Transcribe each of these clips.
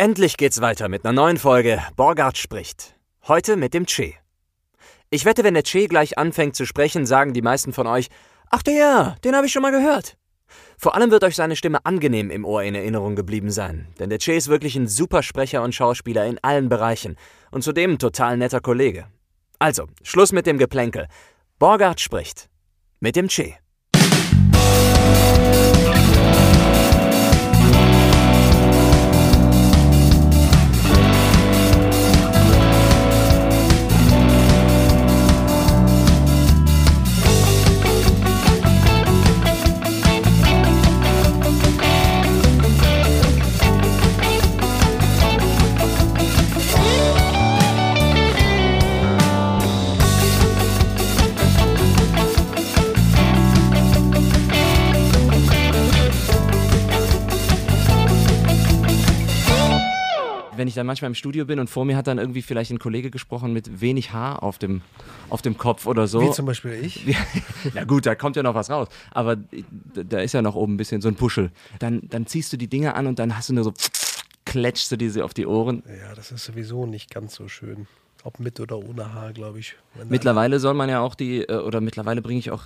Endlich geht's weiter mit einer neuen Folge Borgard spricht. Heute mit dem Che. Ich wette, wenn der Che gleich anfängt zu sprechen, sagen die meisten von euch, ach der, den habe ich schon mal gehört. Vor allem wird euch seine Stimme angenehm im Ohr in Erinnerung geblieben sein, denn der Che ist wirklich ein super Sprecher und Schauspieler in allen Bereichen und zudem ein total netter Kollege. Also, Schluss mit dem Geplänkel. Borgard spricht. Mit dem Che. Ich dann manchmal im Studio bin und vor mir hat dann irgendwie vielleicht ein Kollege gesprochen mit wenig Haar auf dem, auf dem Kopf oder so. Wie zum Beispiel ich. Na gut, da kommt ja noch was raus. Aber da ist ja noch oben ein bisschen so ein Puschel. Dann, dann ziehst du die Dinger an und dann hast du nur so, kletschst du diese auf die Ohren. Ja, das ist sowieso nicht ganz so schön. Ob mit oder ohne Haar, glaube ich. Mittlerweile soll man ja auch die, äh, oder mittlerweile bringe ich auch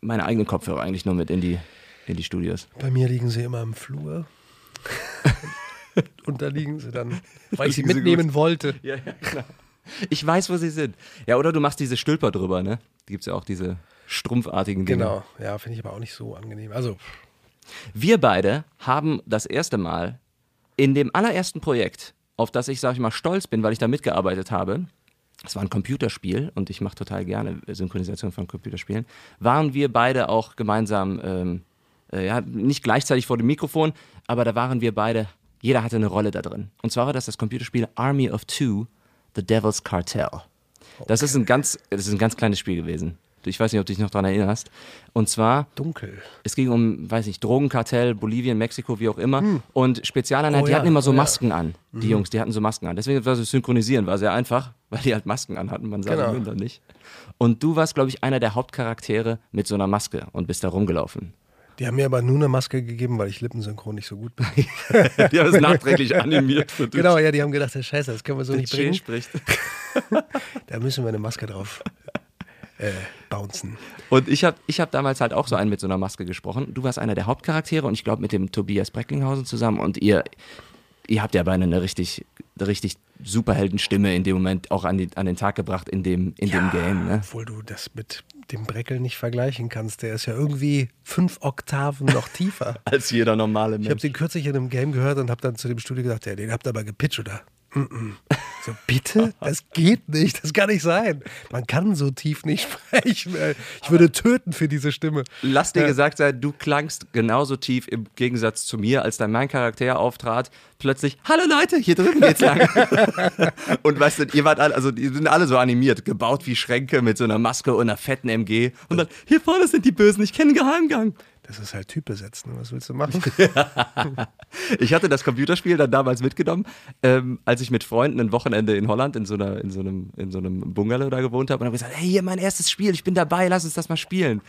meine eigenen Kopfhörer eigentlich nur mit in die, in die Studios. Bei mir liegen sie immer im Flur. und da liegen sie dann, weil ich sie mitnehmen wollte. Ja, ja, genau. Ich weiß, wo sie sind. Ja, oder du machst diese Stülper drüber, ne? Die gibt es ja auch, diese strumpfartigen Dinge. Genau, ja, finde ich aber auch nicht so angenehm. Also. Wir beide haben das erste Mal in dem allerersten Projekt, auf das ich, sag ich mal, stolz bin, weil ich da mitgearbeitet habe, es war ein Computerspiel und ich mache total gerne Synchronisation von Computerspielen, waren wir beide auch gemeinsam, ähm, äh, ja, nicht gleichzeitig vor dem Mikrofon, aber da waren wir beide jeder hatte eine Rolle da drin. Und zwar war das das Computerspiel Army of Two, The Devil's Cartel. Das ist ein ganz, das ist ein ganz kleines Spiel gewesen. Ich weiß nicht, ob du dich noch daran erinnerst. Und zwar. Dunkel. Es ging um, weiß nicht, Drogenkartell, Bolivien, Mexiko, wie auch immer. Hm. Und Spezialeinheit, oh, die ja. hatten immer so oh, Masken ja. an. Die mhm. Jungs, die hatten so Masken an. Deswegen war das Synchronisieren, war sehr einfach, weil die halt Masken an hatten. Man sah genau. den nicht. Und du warst, glaube ich, einer der Hauptcharaktere mit so einer Maske und bist da rumgelaufen. Die haben mir aber nur eine Maske gegeben, weil ich lippensynchron nicht so gut bin. die haben es nachträglich animiert für dich. Genau, ja, die haben gedacht, das Scheiße, das können wir so Der nicht bringen. spricht. da müssen wir eine Maske drauf äh, bouncen. Und ich habe ich hab damals halt auch so einen mit so einer Maske gesprochen. Du warst einer der Hauptcharaktere und ich glaube mit dem Tobias Brecklinghausen zusammen und ihr, ihr habt ja beinahe eine richtig, richtig Superheldenstimme in dem Moment auch an, die, an den Tag gebracht in dem, in ja, dem Game. Ne? Obwohl du das mit dem Breckel nicht vergleichen kannst. Der ist ja irgendwie fünf Oktaven noch tiefer. Als jeder normale Mensch. Ich habe den kürzlich in einem Game gehört und habe dann zu dem Studio gesagt, ja, den habt ihr aber gepitcht, oder? So, bitte? Das geht nicht. Das kann nicht sein. Man kann so tief nicht sprechen. Ich würde töten für diese Stimme. Lass dir ja. gesagt sein, du klangst genauso tief im Gegensatz zu mir, als dann mein Charakter auftrat. Plötzlich, hallo Leute, hier drüben geht's lang. und weißt du, ihr wart alle, also die sind alle so animiert, gebaut wie Schränke mit so einer Maske und einer fetten MG. Und dann, hier vorne sind die Bösen, ich kenne einen Geheimgang. Das ist halt Typ besetzen. Was willst du machen? ich hatte das Computerspiel dann damals mitgenommen, ähm, als ich mit Freunden ein Wochenende in Holland in so, einer, in so, einem, in so einem Bungalow da gewohnt habe und habe gesagt, hey, hier mein erstes Spiel, ich bin dabei, lass uns das mal spielen.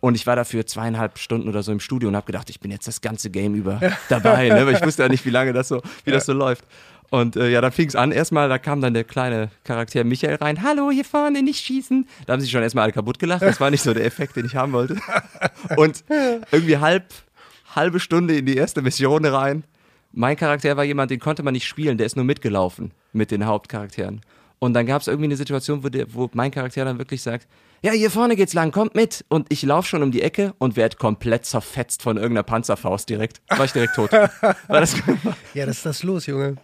Und ich war dafür zweieinhalb Stunden oder so im Studio und habe gedacht, ich bin jetzt das ganze Game über dabei, ne? weil ich wusste ja nicht, wie lange das so, wie ja. das so läuft. Und äh, ja, dann fing es an. Erstmal, da kam dann der kleine Charakter Michael rein. Hallo, hier vorne, nicht schießen. Da haben sie schon erstmal alle kaputt gelacht. Das war nicht so der Effekt, den ich haben wollte. Und irgendwie halb, halbe Stunde in die erste Mission rein. Mein Charakter war jemand, den konnte man nicht spielen. Der ist nur mitgelaufen mit den Hauptcharakteren. Und dann gab es irgendwie eine Situation, wo, der, wo mein Charakter dann wirklich sagt, ja, hier vorne geht's lang, kommt mit. Und ich laufe schon um die Ecke und werde komplett zerfetzt von irgendeiner Panzerfaust direkt. War ich direkt tot. Das ja, das ist das los, Junge.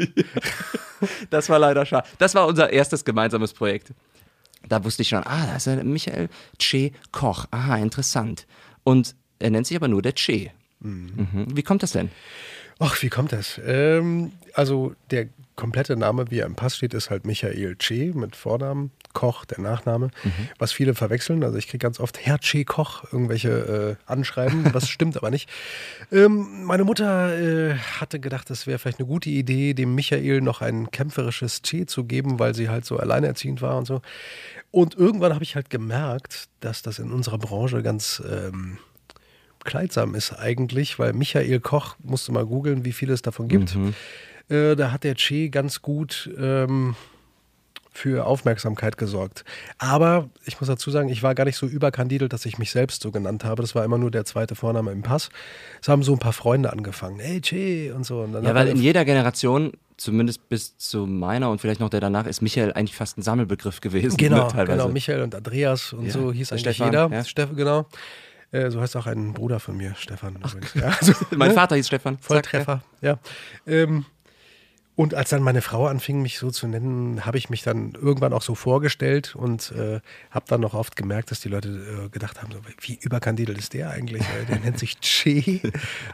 das war leider schade. Das war unser erstes gemeinsames Projekt. Da wusste ich schon, ah, da ist der Michael Che Koch. Aha, interessant. Und er nennt sich aber nur der Che. Mhm. Mhm. Wie kommt das denn? Ach, wie kommt das? Ähm, also der komplette Name, wie er im Pass steht, ist halt Michael Che mit Vornamen, Koch, der Nachname, mhm. was viele verwechseln. Also ich kriege ganz oft Herr Che Koch irgendwelche äh, Anschreiben, was stimmt aber nicht. Ähm, meine Mutter äh, hatte gedacht, es wäre vielleicht eine gute Idee, dem Michael noch ein kämpferisches Che zu geben, weil sie halt so alleinerziehend war und so. Und irgendwann habe ich halt gemerkt, dass das in unserer Branche ganz ähm, kleidsam ist eigentlich, weil Michael Koch, musste mal googeln, wie viele es davon gibt. Mhm Äh, da hat der Che ganz gut ähm, für Aufmerksamkeit gesorgt. Aber ich muss dazu sagen, ich war gar nicht so überkandidelt, dass ich mich selbst so genannt habe. Das war immer nur der zweite Vorname im Pass. Es haben so ein paar Freunde angefangen. Hey, Che und so. Und ja, weil in jeder Generation zumindest bis zu meiner und vielleicht noch der danach, ist Michael eigentlich fast ein Sammelbegriff gewesen. Genau, ne, genau Michael und Andreas und ja. so hieß eigentlich Stefan, jeder. Ja. Steffen, genau. Äh, so heißt auch ein Bruder von mir, Stefan. Ja, also, mein ne? Vater hieß Stefan. Volltreffer, ja. Ähm, und als dann meine Frau anfing, mich so zu nennen, habe ich mich dann irgendwann auch so vorgestellt und äh, habe dann noch oft gemerkt, dass die Leute äh, gedacht haben, so, wie überkandidelt ist der eigentlich? Der nennt sich Che.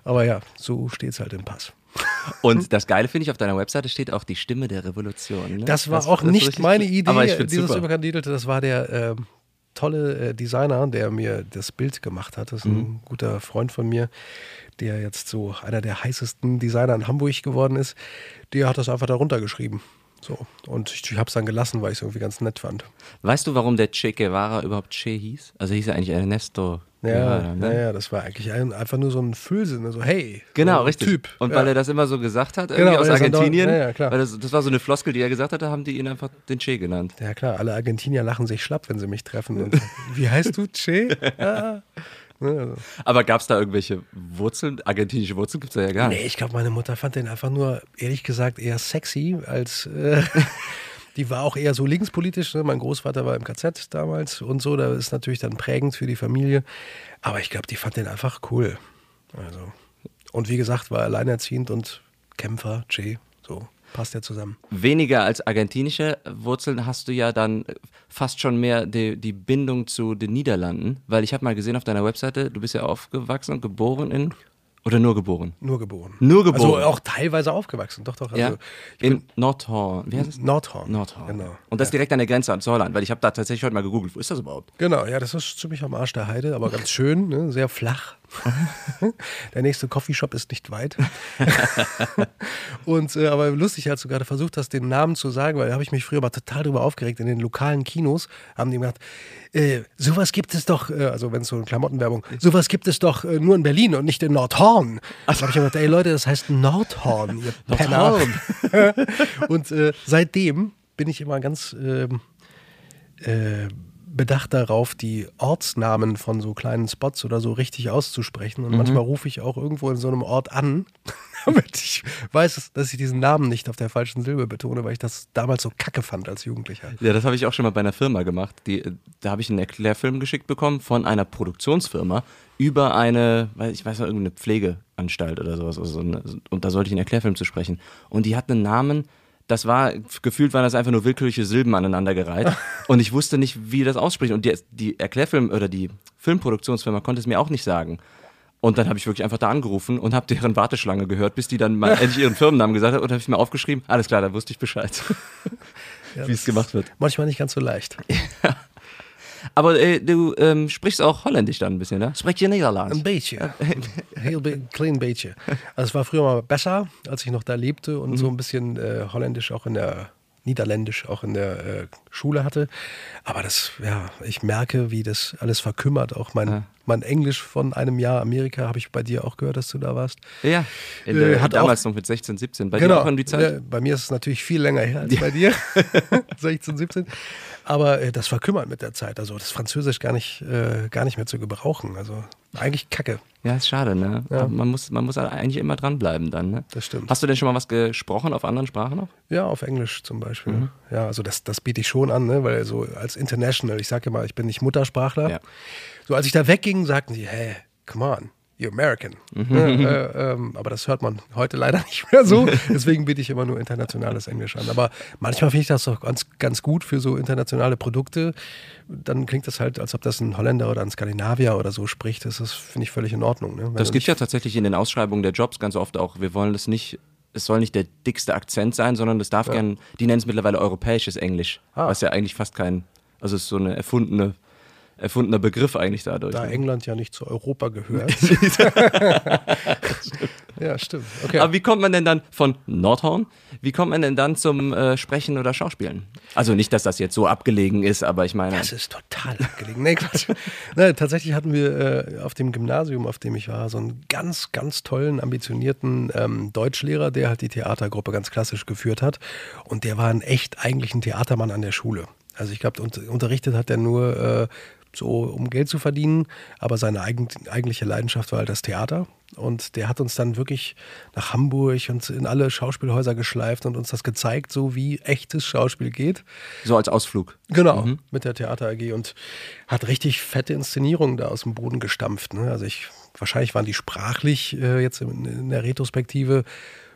Aber ja, so steht es halt im Pass. Und das Geile finde ich, auf deiner Webseite steht auch die Stimme der Revolution. Ne? Das war das, auch das nicht meine Idee, dieses super. Überkandidelte. Das war der äh, tolle äh, Designer, der mir das Bild gemacht hat. Das ist mhm. ein guter Freund von mir, der jetzt so einer der heißesten Designer in Hamburg geworden ist. Der hat das einfach darunter geschrieben. So. Und ich, ich habe es dann gelassen, weil ich es irgendwie ganz nett fand. Weißt du, warum der Che Guevara überhaupt Che hieß? Also hieß er eigentlich Ernesto ja, Guevara, ne? ja, das war eigentlich ein, einfach nur so ein Füllsinn, so hey. Genau, so richtig. Typ. Und ja. weil er das immer so gesagt hat, irgendwie genau, aus Argentinien, ja, klar. weil das, das war so eine Floskel, die er gesagt hatte, haben die ihn einfach den Che genannt. Ja klar, alle Argentinier lachen sich schlapp, wenn sie mich treffen. Und, wie heißt du, Che? Ja. Ne, also. Aber gab es da irgendwelche Wurzeln? Argentinische Wurzeln gibt es ja gar nicht. Nee, ich glaube, meine Mutter fand den einfach nur, ehrlich gesagt, eher sexy als. Äh, die war auch eher so linkspolitisch. Ne? Mein Großvater war im KZ damals und so. Da ist natürlich dann prägend für die Familie. Aber ich glaube, die fand den einfach cool. Also. Und wie gesagt, war alleinerziehend und Kämpfer, Che. Passt ja zusammen. Weniger als argentinische Wurzeln hast du ja dann fast schon mehr die, die Bindung zu den Niederlanden, weil ich habe mal gesehen auf deiner Webseite, du bist ja aufgewachsen und geboren in oder nur geboren? Nur geboren. Nur geboren. Also auch teilweise aufgewachsen, doch, doch. Also ja. In Nordhorn. Wie heißt es? Nordhorn. Nordhorn. Genau. Und das ja. direkt an der Grenze zu Holland, weil ich habe da tatsächlich heute mal gegoogelt. Wo ist das überhaupt? Genau, ja, das ist ziemlich am Arsch der Heide, aber ganz schön, ne? sehr flach. Der nächste Coffeeshop ist nicht weit. und äh, aber lustig, als du gerade versucht hast, den Namen zu sagen, weil da habe ich mich früher mal total drüber aufgeregt. In den lokalen Kinos haben die gesagt, äh, sowas gibt es doch, äh, also wenn es so eine Klamottenwerbung, sowas gibt es doch äh, nur in Berlin und nicht in Nordhorn. Da habe ich gesagt, ey Leute, das heißt Nordhorn, ihr Nordhorn. und äh, seitdem bin ich immer ganz ähm, äh, bedacht darauf, die Ortsnamen von so kleinen Spots oder so richtig auszusprechen. Und mhm. manchmal rufe ich auch irgendwo in so einem Ort an, damit ich weiß, dass ich diesen Namen nicht auf der falschen Silbe betone, weil ich das damals so kacke fand als Jugendlicher. Ja, das habe ich auch schon mal bei einer Firma gemacht. Die, da habe ich einen Erklärfilm geschickt bekommen von einer Produktionsfirma über eine, ich weiß nicht, irgendeine Pflegeanstalt oder sowas. Also so eine, und da sollte ich einen Erklärfilm zu sprechen. Und die hat einen Namen, das war, gefühlt waren das einfach nur willkürliche Silben aneinandergereiht. und ich wusste nicht, wie das ausspricht. Und die, die Erklärfilm oder die Filmproduktionsfirma konnte es mir auch nicht sagen. Und dann habe ich wirklich einfach da angerufen und habe deren Warteschlange gehört, bis die dann mal endlich ihren Firmennamen gesagt hat. Und habe ich mir aufgeschrieben, alles klar, da wusste ich Bescheid, ja, wie es gemacht wird. Manchmal nicht ganz so leicht. Ja. Aber äh, du ähm, sprichst auch Holländisch dann ein bisschen, ne? Sprecht ihr Niederländisch? Ein bisschen. Heel klein bisschen. Also es war früher mal besser, als ich noch da lebte und mhm. so ein bisschen äh, Holländisch auch in der Niederländisch auch in der äh, Schule hatte. Aber das, ja, ich merke, wie das alles verkümmert. Auch mein, ja. mein Englisch von einem Jahr Amerika habe ich bei dir auch gehört, dass du da warst. Ja, der, äh, hat damals auch, noch mit 16, 17. Bei genau, dir auch die Zeit? Ja, bei mir ist es natürlich viel länger her als bei dir. 16, 17. Aber äh, das verkümmert mit der Zeit. Also das Französisch gar nicht, äh, gar nicht mehr zu gebrauchen. Also eigentlich Kacke. Ja, ist schade, ne? Ja. Man, muss, man muss eigentlich immer dranbleiben dann, ne? Das stimmt. Hast du denn schon mal was gesprochen auf anderen Sprachen auch? Ja, auf Englisch zum Beispiel. Mhm. Ja, also das, das biete ich schon an, ne? Weil so als International, ich sage immer, ich bin nicht Muttersprachler. Ja. So als ich da wegging, sagten sie, hey, come on you're American. Mhm. Äh, ähm, aber das hört man heute leider nicht mehr so. Deswegen biete ich immer nur internationales Englisch an. Aber manchmal finde ich das auch ganz, ganz gut für so internationale Produkte. Dann klingt das halt, als ob das ein Holländer oder ein Skandinavier oder so spricht. Das finde ich, völlig in Ordnung. Ne? Das gibt ja tatsächlich in den Ausschreibungen der Jobs ganz oft auch. Wir wollen das nicht es soll nicht der dickste Akzent sein, sondern das darf ja. gern, die nennen es mittlerweile europäisches Englisch, ah. was ja eigentlich fast kein, also es ist so eine erfundene erfundener Begriff eigentlich dadurch. Da ne? England ja nicht zu Europa gehört. ja, stimmt. Okay. Aber wie kommt man denn dann von Nordhorn, wie kommt man denn dann zum äh, Sprechen oder Schauspielen? Also nicht, dass das jetzt so abgelegen ist, aber ich meine. Das ist total abgelegen. Nee, Quatsch. Nee, tatsächlich hatten wir äh, auf dem Gymnasium, auf dem ich war, so einen ganz, ganz tollen, ambitionierten ähm, Deutschlehrer, der halt die Theatergruppe ganz klassisch geführt hat. Und der war ein echt eigentlich ein Theatermann an der Schule. Also ich glaube, unterrichtet hat er nur äh, so, um Geld zu verdienen, aber seine eigen, eigentliche Leidenschaft war halt das Theater. Und der hat uns dann wirklich nach Hamburg und in alle Schauspielhäuser geschleift und uns das gezeigt, so wie echtes Schauspiel geht. So als Ausflug. Genau, mhm. mit der Theater AG und hat richtig fette Inszenierungen da aus dem Boden gestampft. Ne? Also ich, wahrscheinlich waren die sprachlich äh, jetzt in, in der Retrospektive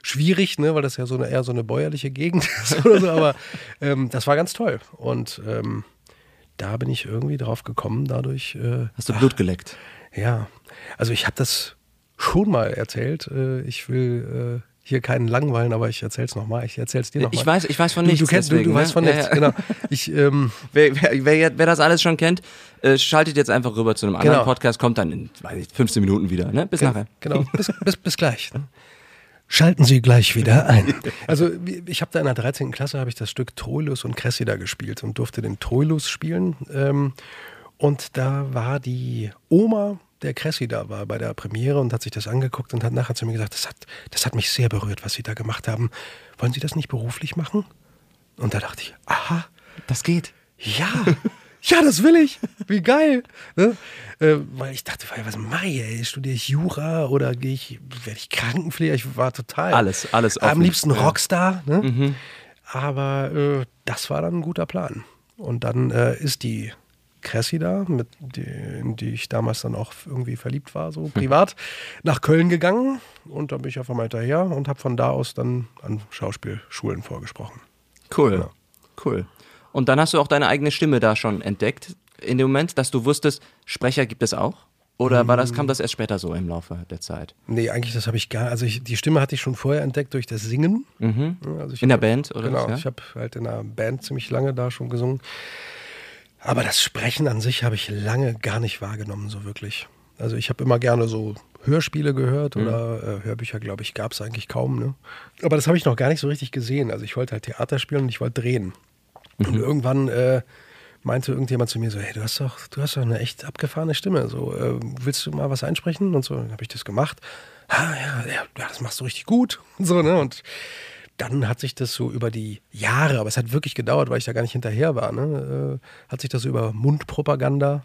schwierig, ne, weil das ja so eine, eher so eine bäuerliche Gegend ist oder so, aber ähm, das war ganz toll. Und ähm, da bin ich irgendwie drauf gekommen, dadurch. Äh, Hast du Blut ach, geleckt? Ja, also ich habe das schon mal erzählt. Äh, ich will äh, hier keinen langweilen, aber ich erzähl's nochmal. Ich erzähl's dir nochmal. Ich weiß, ich weiß von nichts. Du, du, kennst, deswegen, du, du ne? weißt von nichts, ja, ja. genau. Ich, ähm, wer, wer, wer, wer, das alles schon kennt, äh, schaltet jetzt einfach rüber zu einem anderen genau. Podcast, kommt dann in ich, 15 Minuten wieder. Ne? Bis Ge nachher. Genau, bis, bis, bis gleich. Ne? Schalten Sie gleich wieder ein. Also ich habe da in der 13. Klasse habe ich das Stück Troilus und Cressida gespielt und durfte den Troilus spielen. Ähm, und da war die Oma der Cressida war bei der Premiere und hat sich das angeguckt und hat nachher zu mir gesagt, das hat, das hat mich sehr berührt, was Sie da gemacht haben. Wollen Sie das nicht beruflich machen? Und da dachte ich, aha. Das geht. Ja, ja, das will ich. Wie geil. Ne? Äh, weil ich dachte, was mache ich? Ey? Studiere ich Jura oder gehe ich, werde ich Krankenpfleger? Ich war total. Alles, alles offen. Am liebsten Rockstar. Ne? Mhm. Aber äh, das war dann ein guter Plan. Und dann äh, ist die Cressida, mit die, in die ich damals dann auch irgendwie verliebt war, so privat, nach Köln gegangen. Und da bin ich einfach mal hinterher und habe von da aus dann an Schauspielschulen vorgesprochen. Cool. Ja. Cool. Und dann hast du auch deine eigene Stimme da schon entdeckt, in dem Moment, dass du wusstest, Sprecher gibt es auch? Oder war das, kam das erst später so im Laufe der Zeit? Nee, eigentlich das habe ich gar Also ich, die Stimme hatte ich schon vorher entdeckt durch das Singen. Mhm. Also in der Band, oder? Genau, was, ja? ich habe halt in einer Band ziemlich lange da schon gesungen. Aber das Sprechen an sich habe ich lange gar nicht wahrgenommen, so wirklich. Also ich habe immer gerne so Hörspiele gehört mhm. oder äh, Hörbücher, glaube ich, gab es eigentlich kaum. Ne? Aber das habe ich noch gar nicht so richtig gesehen. Also ich wollte halt Theater spielen und ich wollte drehen. Mhm. Und irgendwann äh, meinte irgendjemand zu mir so, hey, du hast doch, du hast doch eine echt abgefahrene Stimme. So, äh, willst du mal was einsprechen? Und so, dann habe ich das gemacht. Ah, ja, ja, das machst du richtig gut. Und so, ne? Und dann hat sich das so über die Jahre, aber es hat wirklich gedauert, weil ich da gar nicht hinterher war, ne? äh, hat sich das über Mundpropaganda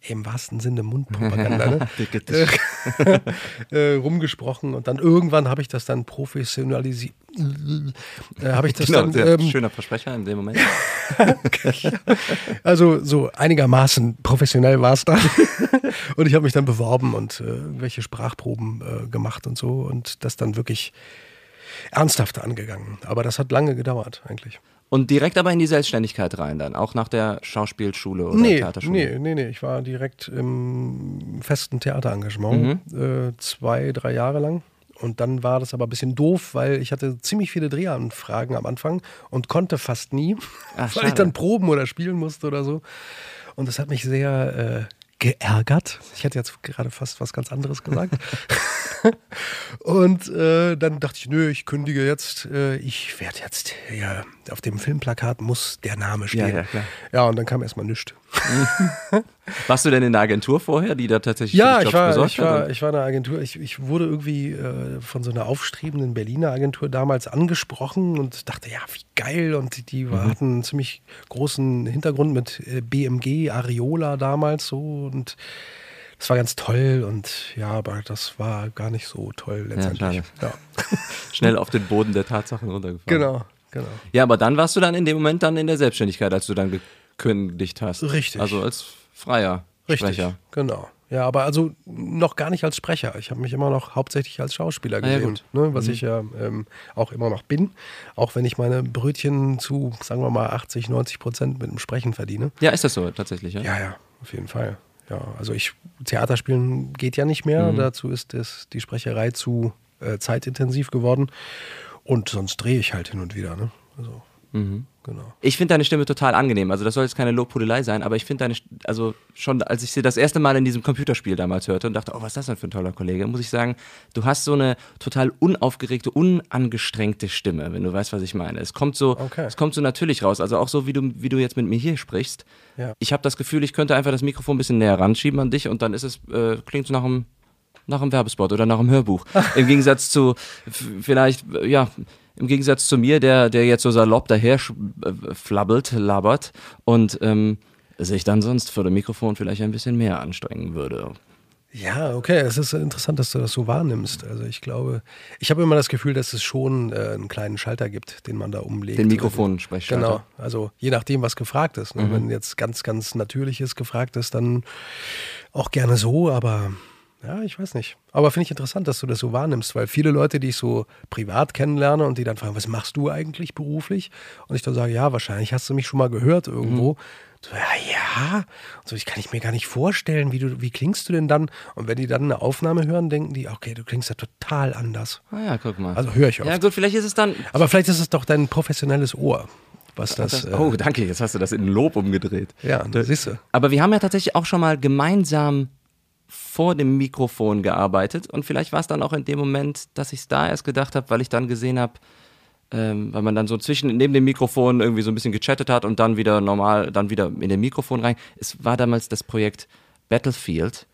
im wahrsten Sinne Mundpropaganda, ne? äh, rumgesprochen und dann irgendwann habe ich das dann professionalisiert. Äh, habe ich das genau, dann. Ähm, schöner Versprecher in dem Moment. also so einigermaßen professionell war es dann. und ich habe mich dann beworben und äh, irgendwelche Sprachproben äh, gemacht und so und das dann wirklich ernsthaft angegangen. Aber das hat lange gedauert eigentlich. Und direkt aber in die Selbstständigkeit rein dann, auch nach der Schauspielschule oder nee, Theaterschule? Nee, nee, nee. Ich war direkt im festen Theaterengagement, mhm. äh, zwei, drei Jahre lang. Und dann war das aber ein bisschen doof, weil ich hatte ziemlich viele Drehanfragen am Anfang und konnte fast nie, Ach, weil ich dann proben oder spielen musste oder so. Und das hat mich sehr äh, geärgert. Ich hätte jetzt gerade fast was ganz anderes gesagt. und äh, dann dachte ich, nö, ich kündige jetzt. Äh, ich werde jetzt, ja, auf dem Filmplakat muss der Name stehen. Ja, ja, klar. ja und dann kam erstmal nichts. Warst du denn in der Agentur vorher, die da tatsächlich ja, ich war, ich war, ich war in der Agentur. Ich, ich wurde irgendwie äh, von so einer aufstrebenden Berliner Agentur damals angesprochen und dachte, ja, wie geil. Und die, mhm. hatten einen ziemlich großen Hintergrund mit äh, BMG, Areola damals so und das war ganz toll und ja, aber das war gar nicht so toll letztendlich. Ja, ja. Schnell auf den Boden der Tatsachen runtergefahren. Genau, genau. Ja, aber dann warst du dann in dem Moment dann in der Selbstständigkeit, als du dann gekündigt hast. Richtig. Also als freier Richtig, Sprecher. Genau. Ja, aber also noch gar nicht als Sprecher. Ich habe mich immer noch hauptsächlich als Schauspieler gesehen, ja, ne, was mhm. ich ja ähm, auch immer noch bin. Auch wenn ich meine Brötchen zu, sagen wir mal, 80, 90 Prozent mit dem Sprechen verdiene. Ja, ist das so tatsächlich? Ja, ja, ja auf jeden Fall. Ja, also ich, Theaterspielen geht ja nicht mehr. Mhm. Dazu ist das, die Sprecherei zu äh, zeitintensiv geworden. Und sonst drehe ich halt hin und wieder. Ne? Also Genau. Ich finde deine Stimme total angenehm. Also das soll jetzt keine Lobhudelei sein, aber ich finde deine, also schon als ich sie das erste Mal in diesem Computerspiel damals hörte und dachte, oh, was ist das denn für ein toller Kollege, muss ich sagen, du hast so eine total unaufgeregte, unangestrengte Stimme, wenn du weißt, was ich meine. Es kommt so, Okay. es kommt so natürlich raus. Also auch so, wie du, wie du jetzt mit mir hier sprichst. Ja. Ich habe das Gefühl, ich könnte einfach das Mikrofon ein bisschen näher ranschieben an dich und dann ist es, äh, klingt es nach einem nach einem Werbespot oder nach einem Hörbuch. Im Gegensatz zu vielleicht, äh, ja, im Gegensatz zu mir, der, der jetzt so salopp daher äh, flabbelt, labert und ähm, sich dann sonst vor dem Mikrofon vielleicht ein bisschen mehr anstrengen würde. Ja, okay, es ist interessant, dass du das so wahrnimmst. Also ich glaube, ich habe immer das Gefühl, dass es schon äh, einen kleinen Schalter gibt, den man da umlegt. Den Mikrofonsprechschalter. Genau, also je nachdem, was gefragt ist. Ne? Mhm. Wenn jetzt ganz, ganz Natürliches gefragt ist, dann auch gerne so, aber ja, ich weiß nicht. Aber finde ich interessant, dass du das so wahrnimmst, weil viele Leute, die ich so privat kennenlerne und die dann fragen, was machst du eigentlich beruflich? Und ich dann sage, ja, wahrscheinlich hast du mich schon mal gehört irgendwo. Mhm. So, ja, ja. Und so, ich kann ich mir gar nicht vorstellen, wie, du, wie klingst du denn dann? Und wenn die dann eine Aufnahme hören, denken die, okay, du klingst ja total anders. Ah ja, guck mal. Also höre ich oft. ja gut, vielleicht ist es dann... Aber vielleicht ist es doch dein professionelles Ohr, was das. das äh, oh, danke, jetzt hast du das in Lob umgedreht. ja, siehst du. Aber wir haben ja tatsächlich auch schon mal gemeinsam vor dem Mikrofon gearbeitet und vielleicht war es dann auch in dem Moment, dass ich es da erst gedacht habe, weil ich dann gesehen habe, ähm, weil man dann so zwischen neben dem Mikrofon irgendwie so ein bisschen gechattet hat und dann wieder normal, dann wieder in den Mikrofon rein. Es war damals das Projekt Battlefield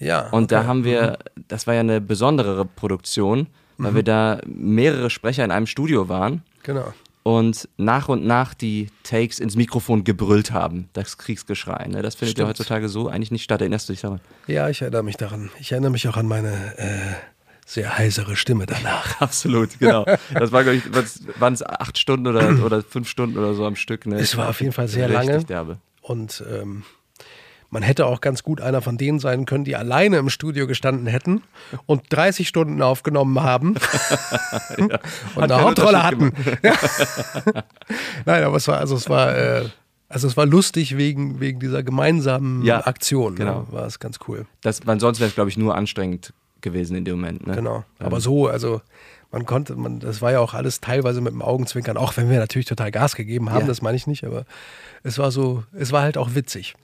Ja. und da okay. haben wir, das war ja eine besondere Produktion, weil wir da mehrere Sprecher in einem Studio waren Genau. Und nach und nach die Takes ins Mikrofon gebrüllt haben, das Kriegsgeschrei. Ne? Das findet ja Stimmt. heutzutage so eigentlich nicht statt. Erinnerst du dich daran? Ja, ich erinnere mich daran. Ich erinnere mich auch an meine äh, sehr heisere Stimme danach. Absolut, genau. Das war, glaube ich, waren es acht Stunden oder, oder fünf Stunden oder so am Stück. Ne? Es war auf jeden Fall sehr lange. derbe. Und ähm, man hätte auch ganz gut einer von denen sein können, die alleine im Studio gestanden hätten und 30 Stunden aufgenommen haben und Hat eine Hauptrolle hatten. Ja. Nein, aber es war, also es war, äh, also es war lustig wegen, wegen dieser gemeinsamen Ja, Aktion. genau. Ne? War es ganz cool. Das, weil sonst wäre es, glaube ich, nur anstrengend gewesen in dem Moment. Ne? Genau. Ähm, Aber so, also man konnte, man, das war ja auch alles teilweise mit dem Augenzwinkern, auch wenn wir natürlich total Gas gegeben haben, Ja. das meine ich nicht, aber es war so, es war halt auch witzig.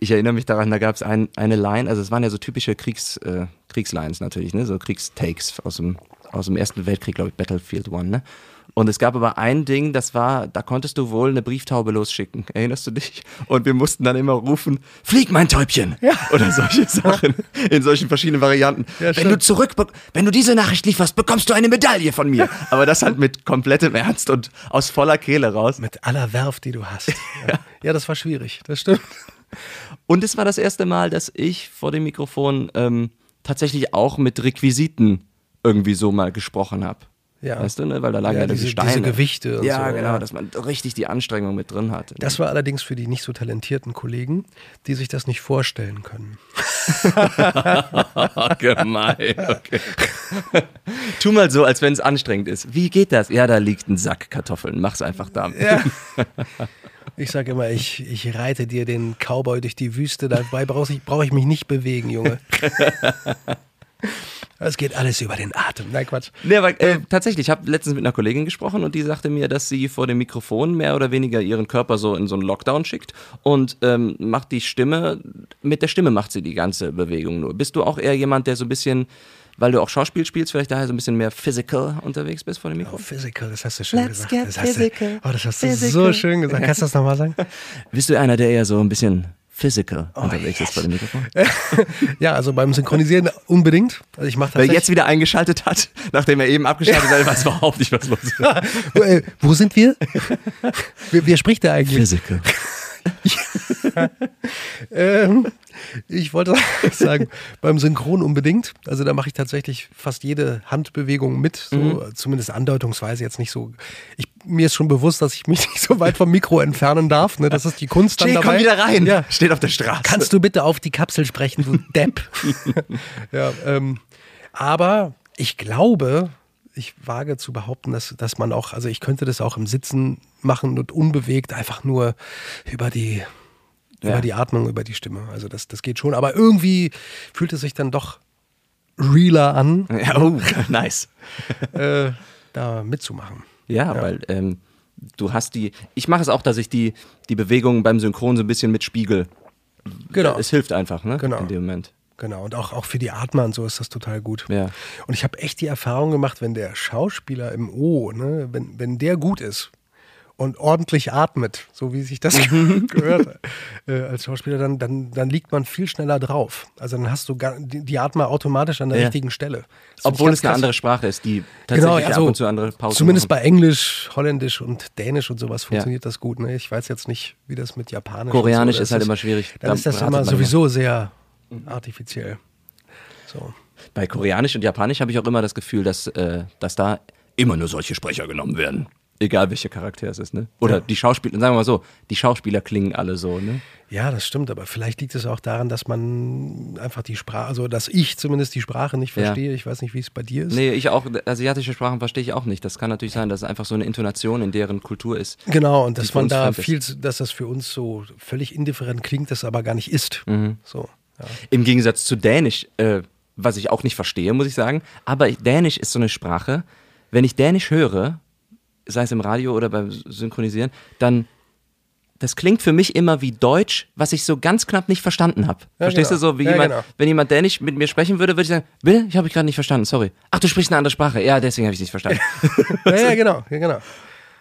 Ich erinnere mich daran, da gab es ein, eine Line, also es waren ja so typische Kriegs, äh, Kriegslines natürlich, ne? so Kriegstakes aus dem, aus dem Ersten Weltkrieg, glaube ich, Battlefield One. Ne? Und es gab aber ein Ding, das war, da konntest du wohl eine Brieftaube losschicken. Erinnerst du dich? Und wir mussten dann immer rufen, flieg mein Täubchen! Ja. Oder solche Sachen in solchen verschiedenen Varianten. Ja, wenn du zurück, wenn du diese Nachricht lieferst, bekommst du eine Medaille von mir. Aber das halt mit komplettem Ernst und aus voller Kehle raus. Mit aller Werf, die du hast. Ja, ja das war schwierig, das stimmt. Und es war das erste Mal, dass ich vor dem Mikrofon ähm, tatsächlich auch mit Requisiten irgendwie so mal gesprochen habe. Ja. Weißt du, ne? Weil da lagen Ja, ja, diese- diese Steine. diese Gewichte und ja, so, genau, ja. dass man richtig die Anstrengung mit drin hatte. Das war allerdings für die nicht so talentierten Kollegen, die sich das nicht vorstellen können. Gemein, okay. tu mal so, als wenn es anstrengend ist. Wie geht das? Ja, da liegt ein Sack Kartoffeln. Mach's einfach damit. Ja. Ich sage immer, ich, ich reite dir den Cowboy durch die Wüste, dabei brauche ich, brauch ich mich nicht bewegen, Junge. Es geht alles über den Atem. Nein, Quatsch. Nee, aber äh, tatsächlich, ich habe letztens mit einer Kollegin gesprochen und die sagte mir, dass sie vor dem Mikrofon mehr oder weniger ihren Körper so in so einen Lockdown schickt und ähm, macht die Stimme, mit der Stimme macht sie die ganze Bewegung nur. Bist du auch eher jemand, der so ein bisschen, weil du auch Schauspiel spielst, vielleicht daher so ein bisschen mehr physical unterwegs bist vor dem Oh, Mikrofon? physical, das hast du schön Let's gesagt. get das hast physical. Du, oh, das hast du Physical. so schön gesagt. Kannst du das nochmal sagen? Bist du einer, der eher so ein bisschen physical Oh, unterwegs ist vor dem Mikrofon? Ja, also beim Synchronisieren unbedingt. Also ich mache Wer jetzt wieder eingeschaltet hat, nachdem er eben abgeschaltet hat, weiß überhaupt nicht, was los ist. wo, äh, wo sind wir? wer, wer spricht da eigentlich? Physical. Ähm, ich wollte sagen, beim Synchron unbedingt. Also da mache ich tatsächlich fast jede Handbewegung mit, so, Mhm. zumindest andeutungsweise jetzt nicht so. Ich, mir ist schon bewusst, dass ich mich nicht so weit vom Mikro entfernen darf. Ne? Das ist die Kunst dann Jay, dabei. komm wieder rein. Ja. Steht auf der Straße. Kannst du bitte auf die Kapsel sprechen, du Depp? ja, ähm, aber ich glaube, ich wage zu behaupten, dass, dass man auch, also ich könnte das auch im Sitzen machen und unbewegt einfach nur über die, Ja. über die Atmung, über die Stimme. Also das, das geht schon. Aber irgendwie fühlt es sich dann doch realer an, Ja, oh, nice. äh, da mitzumachen. Ja, Ja. weil ähm, du hast die, ich mache es auch, dass ich die, die Bewegungen beim Synchron so ein bisschen mitspiegel. Genau. Es hilft einfach, ne? Genau. In dem Moment. Genau, und auch, auch für die Atmer und so ist das total gut. Ja. Und ich habe echt die Erfahrung gemacht, wenn der Schauspieler im O, ne, wenn, wenn der gut ist und ordentlich atmet, so wie sich das gehört äh, als Schauspieler, dann, dann, dann liegt man viel schneller drauf. Also dann hast du gar, die, die Atmer automatisch an der Ja. richtigen Stelle. Das Obwohl es eine andere Sprache ist, die tatsächlich also ab und zu andere Pausen Zumindest machen. bei Englisch, Holländisch und Dänisch und sowas funktioniert das gut. Ne? Ich weiß jetzt nicht, wie das mit Japanisch Koreanisch so ist halt immer schwierig. Dann Da ist das immer sowieso sehr artifiziell. So. Bei Koreanisch und Japanisch habe ich auch immer das Gefühl, dass, äh, dass da immer nur solche Sprecher genommen werden. Egal welcher Charakter es ist, ne? Oder Ja. die Schauspieler, sagen wir mal so, die Schauspieler klingen alle so, ne? Ja, das stimmt, aber vielleicht liegt es auch daran, dass man einfach die Sprache, also dass ich zumindest die Sprache nicht Ja. verstehe. Ich weiß nicht, wie es bei dir ist. Nee, ich auch, asiatische Sprachen verstehe ich auch nicht. Das kann natürlich sein, dass es einfach so eine Intonation in deren Kultur ist. Genau, und dass man da ist. viel, zu- dass das für uns so völlig indifferent klingt, das aber gar nicht ist. Mhm. So. Ja. Im Gegensatz zu Dänisch, äh, was ich auch nicht verstehe, muss ich sagen. Aber Dänisch ist so eine Sprache, wenn ich Dänisch höre, sei es im Radio oder beim Synchronisieren, dann das klingt für mich immer wie Deutsch, was ich so ganz knapp nicht verstanden habe. Ja, Verstehst genau. du so, wie Ja, jemand, genau. wenn jemand Dänisch mit mir sprechen würde, würde ich sagen, bitte, ich habe ich gerade nicht verstanden, sorry. Ach, du sprichst eine andere Sprache. Ja, deswegen habe ich nicht verstanden. Ja, ja, genau, ja, genau.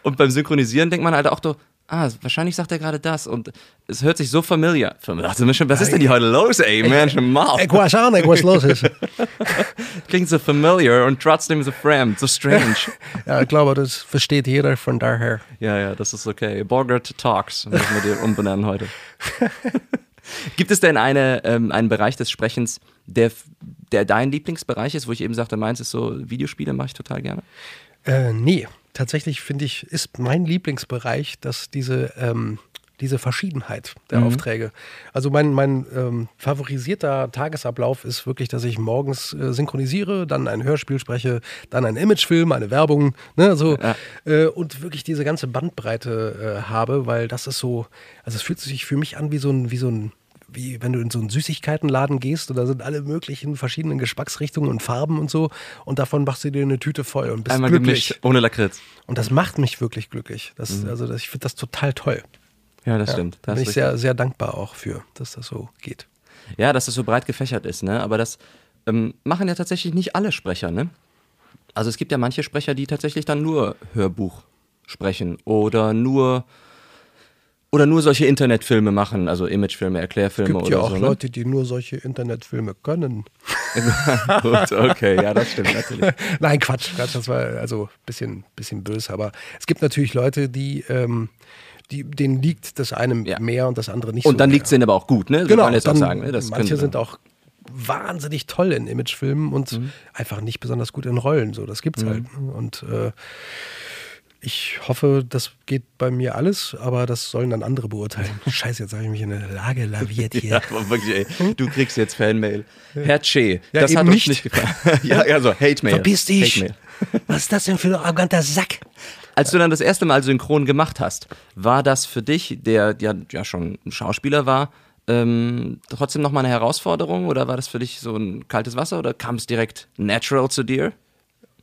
Und beim Synchronisieren denkt man halt auch so, ah, wahrscheinlich sagt er gerade das und es hört sich so familiar. Was ist denn hier heute los, ey, Mensch, mal. Ich weiß auch nicht, was los ist. Klingt so familiar und trotzdem so fremd, so strange. Ja, ich glaube, das versteht jeder von daher. ja, ja, das ist okay. Borgert Talks müssen wir dir umbenennen heute. Gibt es denn eine, ähm, einen Bereich des Sprechens, der, der dein Lieblingsbereich ist, wo ich eben sagte, meins ist so Videospiele, mache ich total gerne? Äh, nee, tatsächlich finde ich, ist mein Lieblingsbereich, dass diese, ähm, diese Verschiedenheit der Aufträge. Also mein, mein ähm, favorisierter Tagesablauf ist wirklich, dass ich morgens äh, synchronisiere, dann ein Hörspiel spreche, dann einen Imagefilm, eine Werbung, ne, so Ja. äh, und wirklich diese ganze Bandbreite äh, habe, weil das ist so, also es fühlt sich für mich an wie so ein, wie so ein wie wenn du in so einen Süßigkeitenladen gehst und da sind alle möglichen verschiedenen Geschmacksrichtungen und Farben und so und davon machst du dir eine Tüte voll und bist Einmal glücklich. gemischt, ohne Lakritz. Und das macht mich wirklich glücklich. Das, Also das, ich finde das total toll. Ja, das Ja, stimmt. Da bin ich sehr, sehr dankbar auch für, dass das so geht. Ja, dass das so breit gefächert ist, ne? Aber das ähm, machen ja tatsächlich nicht alle Sprecher, ne? Also es gibt ja manche Sprecher, die tatsächlich dann nur Hörbuch sprechen oder nur oder nur solche Internetfilme machen, also Imagefilme, Erklärfilme gibt oder ja auch so. ne? Leute, die nur solche Internetfilme können. Gut, okay, ja, das stimmt natürlich. Nein, Quatsch, Quatsch, das war also ein bisschen, bisschen böse. Aber es gibt natürlich Leute, die, ähm, die denen liegt das eine Ja. mehr und das andere nicht so. Und dann liegt es denen aber auch gut, ne? So Genau, kann jetzt auch dann, sagen. Ne? Das manche sind auch wahnsinnig toll in Imagefilmen und Mhm. einfach nicht besonders gut in Rollen. So, das gibt's halt. ne? Und äh, ich hoffe, das geht bei mir alles, aber das sollen dann andere beurteilen. Scheiße, jetzt habe ich mich in eine Lage laviert hier. Ja, aber wirklich, ey, du kriegst jetzt Fanmail. Herr Che, Ja, das hat uns nicht. nicht gefallen. ja, also Hate-Mail. Verpiss dich! Hate-Mail. Was ist das denn für ein arroganter Sack? Als du dann das erste Mal synchron gemacht hast, war das für dich, der ja, ja schon ein Schauspieler war, ähm, trotzdem nochmal eine Herausforderung oder war das für dich so ein kaltes Wasser oder kam es direkt natural zu dir?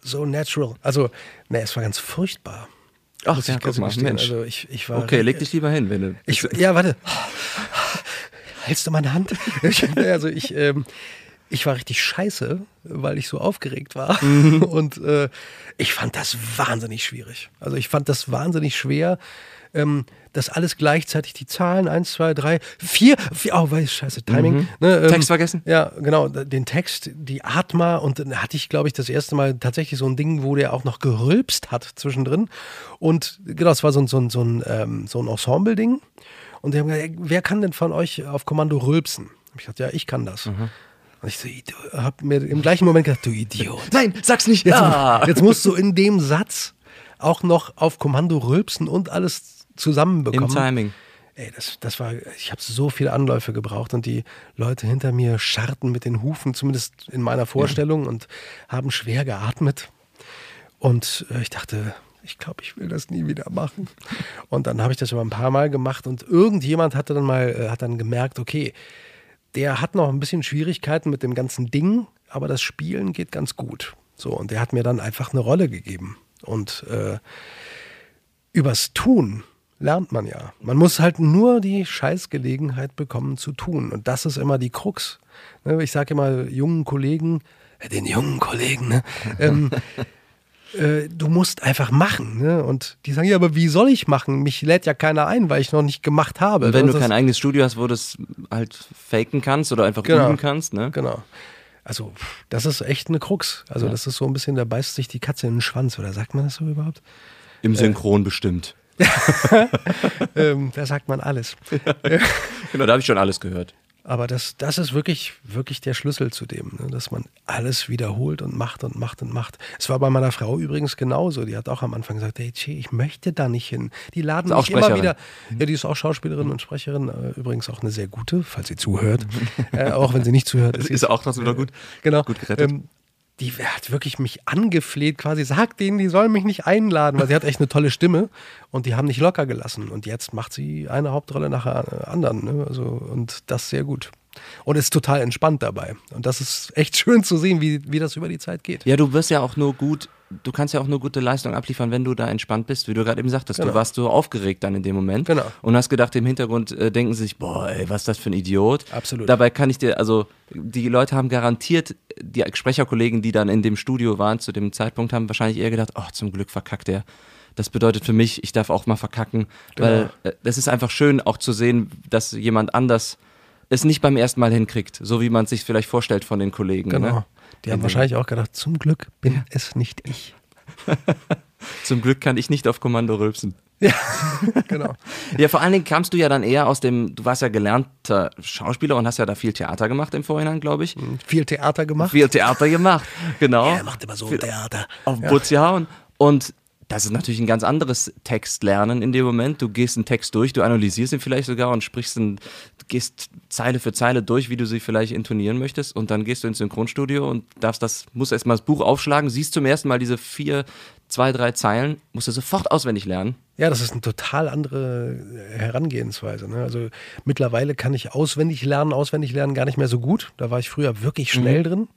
So natural. Also, ne, es war ganz furchtbar. Ach, muss ich ganz mal, gestehen. Mensch. Also ich, ich war Okay, leg dich lieber hin, wenn du. Ich, ja, warte. Hältst du meine Hand? Also ich, ähm, ich war richtig scheiße, weil ich so aufgeregt war. Und äh, ich fand das wahnsinnig schwierig. Also ich fand das wahnsinnig schwer, ähm, das alles gleichzeitig, die Zahlen, eins, zwei, drei, vier, vier oh, weiß, scheiße, Timing. Ne, ähm, Text vergessen? Ja, genau, den Text, die Atma und dann hatte ich, glaube ich, das erste Mal tatsächlich so ein Ding, wo der auch noch gerülpst hat zwischendrin. Und genau, es war so ein, so ein, so ein, ähm, so ein Ensemble-Ding. Und die haben gesagt, wer kann denn von euch auf Kommando rülpsen? Hab ich gesagt, ja, ich kann das. Und ich so, du- hab mir im gleichen Moment gedacht, du Idiot. Nein, sag's nicht. Jetzt, Ah. jetzt musst du in dem Satz auch noch auf Kommando rülpsen und alles zusammenbekommen. Im Timing. Ey, das, das war, ich habe so viele Anläufe gebraucht und die Leute hinter mir scharrten mit den Hufen, zumindest in meiner Vorstellung, und haben schwer geatmet. Und äh, ich dachte, ich glaube, ich will das nie wieder machen. Und dann habe ich das aber ein paar Mal gemacht und irgendjemand hatte dann mal, äh, hat dann gemerkt, okay, der hat noch ein bisschen Schwierigkeiten mit dem ganzen Ding, aber das Spielen geht ganz gut. So, und der hat mir dann einfach eine Rolle gegeben. Und äh, übers Tun lernt man ja. Man muss halt nur die Scheißgelegenheit bekommen zu tun. Und das ist immer die Krux. Ne, ich sage immer jungen Kollegen, äh, den jungen Kollegen, ne? ähm, äh, du musst einfach machen. Ne? Und die sagen, ja, aber wie soll ich machen? Mich lädt ja keiner ein, weil ich noch nicht gemacht habe. Und wenn Das du kein eigenes Studio hast, wo du es halt faken kannst oder einfach Genau. üben kannst, ne? Genau. Also, das ist echt eine Krux. Also, das ist so ein bisschen, da beißt sich die Katze in den Schwanz. Oder sagt man das so überhaupt? Im Synchron bestimmt. ähm, da sagt man alles. Genau, da habe ich schon alles gehört. Aber das, das ist wirklich, wirklich der Schlüssel zu dem, ne? dass man alles wiederholt und macht und macht und macht. Es war bei meiner Frau übrigens genauso. Die hat auch am Anfang gesagt, hey, Che, ich möchte da nicht hin. Die laden mich immer wieder. Ja, die ist auch Schauspielerin und Sprecherin. Äh, übrigens auch eine sehr gute, falls sie zuhört. äh, auch wenn sie nicht zuhört. Ist, sie ist auch trotzdem noch gut. Genau. Gut gerettet. Ähm, die hat wirklich mich angefleht, quasi, sagt denen, die sollen mich nicht einladen, weil sie hat echt eine tolle Stimme und die haben nicht locker gelassen. Und jetzt macht sie eine Hauptrolle nach der anderen. Ne? Also, und das sehr gut. Und ist total entspannt dabei. Und das ist echt schön zu sehen, wie, wie das über die Zeit geht. Ja, du wirst ja auch nur gut, du kannst ja auch nur gute Leistung abliefern, wenn du da entspannt bist, wie du gerade eben sagtest. Du Genau. warst so aufgeregt dann in dem Moment Genau. und hast gedacht, im Hintergrund äh, denken sie sich, boah, ey, was ist das für ein Idiot. Absolut. Dabei kann ich dir, also die Leute haben garantiert, die Sprecherkollegen, die dann in dem Studio waren zu dem Zeitpunkt, haben wahrscheinlich eher gedacht, oh, zum Glück verkackt er. Das bedeutet für mich, ich darf auch mal verkacken, weil äh, es ist einfach schön auch zu sehen, dass jemand anders es nicht beim ersten Mal hinkriegt, so wie man es sich vielleicht vorstellt von den Kollegen. Genau. Ne? Die haben wahrscheinlich auch gedacht, zum Glück bin es nicht ich. Zum Glück kann ich nicht auf Kommando rülpsen. Ja, genau. Ja, vor allen Dingen kamst du ja dann eher aus dem, du warst ja gelernter Schauspieler und hast ja da viel Theater gemacht im Vorhinein, glaube ich. Viel Theater gemacht. Viel Theater gemacht, genau. er macht immer so Viel Theater. Auf den Putz gehauen. Und das ist natürlich ein ganz anderes Textlernen in dem Moment. Du gehst einen Text durch, du analysierst ihn vielleicht sogar und sprichst ihn, gehst Zeile für Zeile durch, wie du sie vielleicht intonieren möchtest. Und dann gehst du ins Synchronstudio und darfst das, musst erstmal das Buch aufschlagen, siehst zum ersten Mal diese vier, zwei, drei Zeilen, musst du sofort auswendig lernen. Ja, das ist eine total andere Herangehensweise. Ne? Also mittlerweile kann ich auswendig lernen, auswendig lernen gar nicht mehr so gut. Da war ich früher wirklich schnell drin.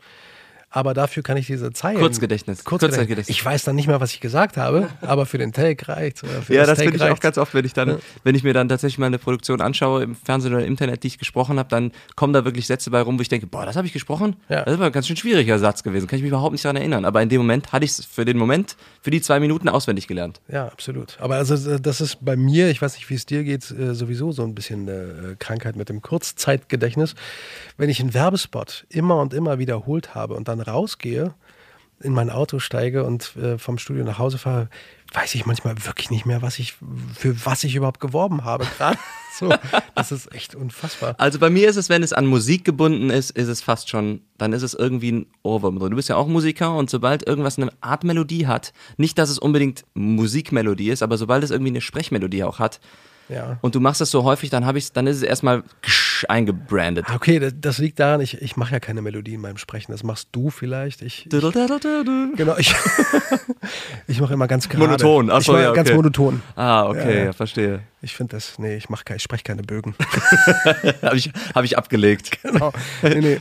Aber dafür kann ich diese Zeilen. Kurzgedächtnis. Kurzgedächtnis. Kurzzeitgedächtnis. Ich weiß dann nicht mehr, was ich gesagt habe, aber für den Take reicht. Ja, das finde ich auch ganz oft, wenn ich dann, wenn ich mir dann tatsächlich mal eine Produktion anschaue, im Fernsehen oder im Internet, die ich gesprochen habe, dann kommen da wirklich Sätze bei rum, wo ich denke, boah, das habe ich gesprochen? Ja. Das ist aber ein ganz schön schwieriger Satz gewesen, kann ich mich überhaupt nicht daran erinnern. Aber in dem Moment hatte ich es für den Moment, für die zwei Minuten auswendig gelernt. Ja, absolut. Aber also das ist bei mir, ich weiß nicht, wie es dir geht, äh, sowieso so ein bisschen eine äh, Krankheit mit dem Kurzzeitgedächtnis. Wenn ich einen Werbespot immer und immer wiederholt habe und dann rausgehe, in mein Auto steige und äh, vom Studio nach Hause fahre, weiß ich manchmal wirklich nicht mehr, was ich für was ich überhaupt geworben habe gerade. so, das ist echt unfassbar. Also bei mir ist es, wenn es an Musik gebunden ist, ist es fast schon, dann ist es irgendwie ein Ohrwurm. Du bist ja auch Musiker und sobald irgendwas eine Art Melodie hat, nicht, dass es unbedingt Musikmelodie ist, aber sobald es irgendwie eine Sprechmelodie auch hat, Ja. und du machst das so häufig, dann habe ich dann ist es erstmal ksch eingebrandet. Ah, Okay, das, das liegt daran, ich, ich mache ja keine Melodie in meinem Sprechen. Das machst du vielleicht. Ich, ich genau, ich, ich mache immer ganz gerade. Monoton, ach ich ja, ganz okay. monoton. Ah, okay, Ja. ja, verstehe. Ich finde das, nee, ich mache kein, ich spreche keine Bögen. habe ich, hab ich abgelegt. Genau. Nee, nee.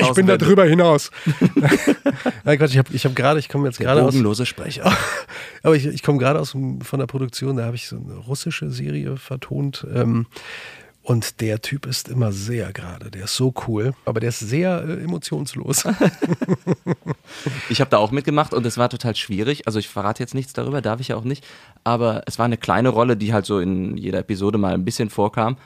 Ich bin da drüber hinaus. Nein, Quatsch, ich habe ich hab gerade, ich komme jetzt gerade aus, bogenlose Sprecher. aber ich, ich komme gerade aus von der Produktion, da habe ich so eine russische Serie vertont. Ähm, und der Typ ist immer sehr gerade, der ist so cool, aber der ist sehr äh, emotionslos. Ich habe da auch mitgemacht und es war total schwierig. Also ich verrate jetzt nichts darüber, darf ich ja auch nicht. Aber es war eine kleine Rolle, die halt so in jeder Episode mal ein bisschen vorkam.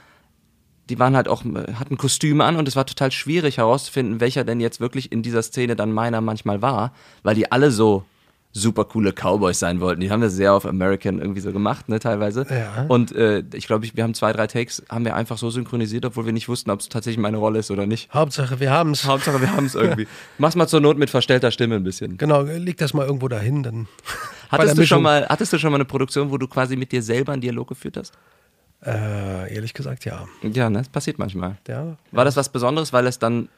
Die waren halt auch, hatten Kostüme an und es war total schwierig herauszufinden, welcher denn jetzt wirklich in dieser Szene dann meiner manchmal war, weil die alle so super coole Cowboys sein wollten. Die haben das sehr auf American irgendwie so gemacht, ne, teilweise. Ja. Und äh, ich glaube, wir haben zwei, drei Takes, haben wir einfach so synchronisiert, obwohl wir nicht wussten, ob es tatsächlich meine Rolle ist oder nicht. Hauptsache, wir haben es. Hauptsache, wir haben es irgendwie. Mach's mal zur Not mit verstellter Stimme ein bisschen. Genau, leg das mal irgendwo dahin, dann. Hattest du, schon mal, hattest du schon mal eine Produktion, wo du quasi mit dir selber einen Dialog geführt hast? Äh, ehrlich gesagt, ja. Ja, ne? das passiert manchmal. ja. War das was Besonderes, weil es dann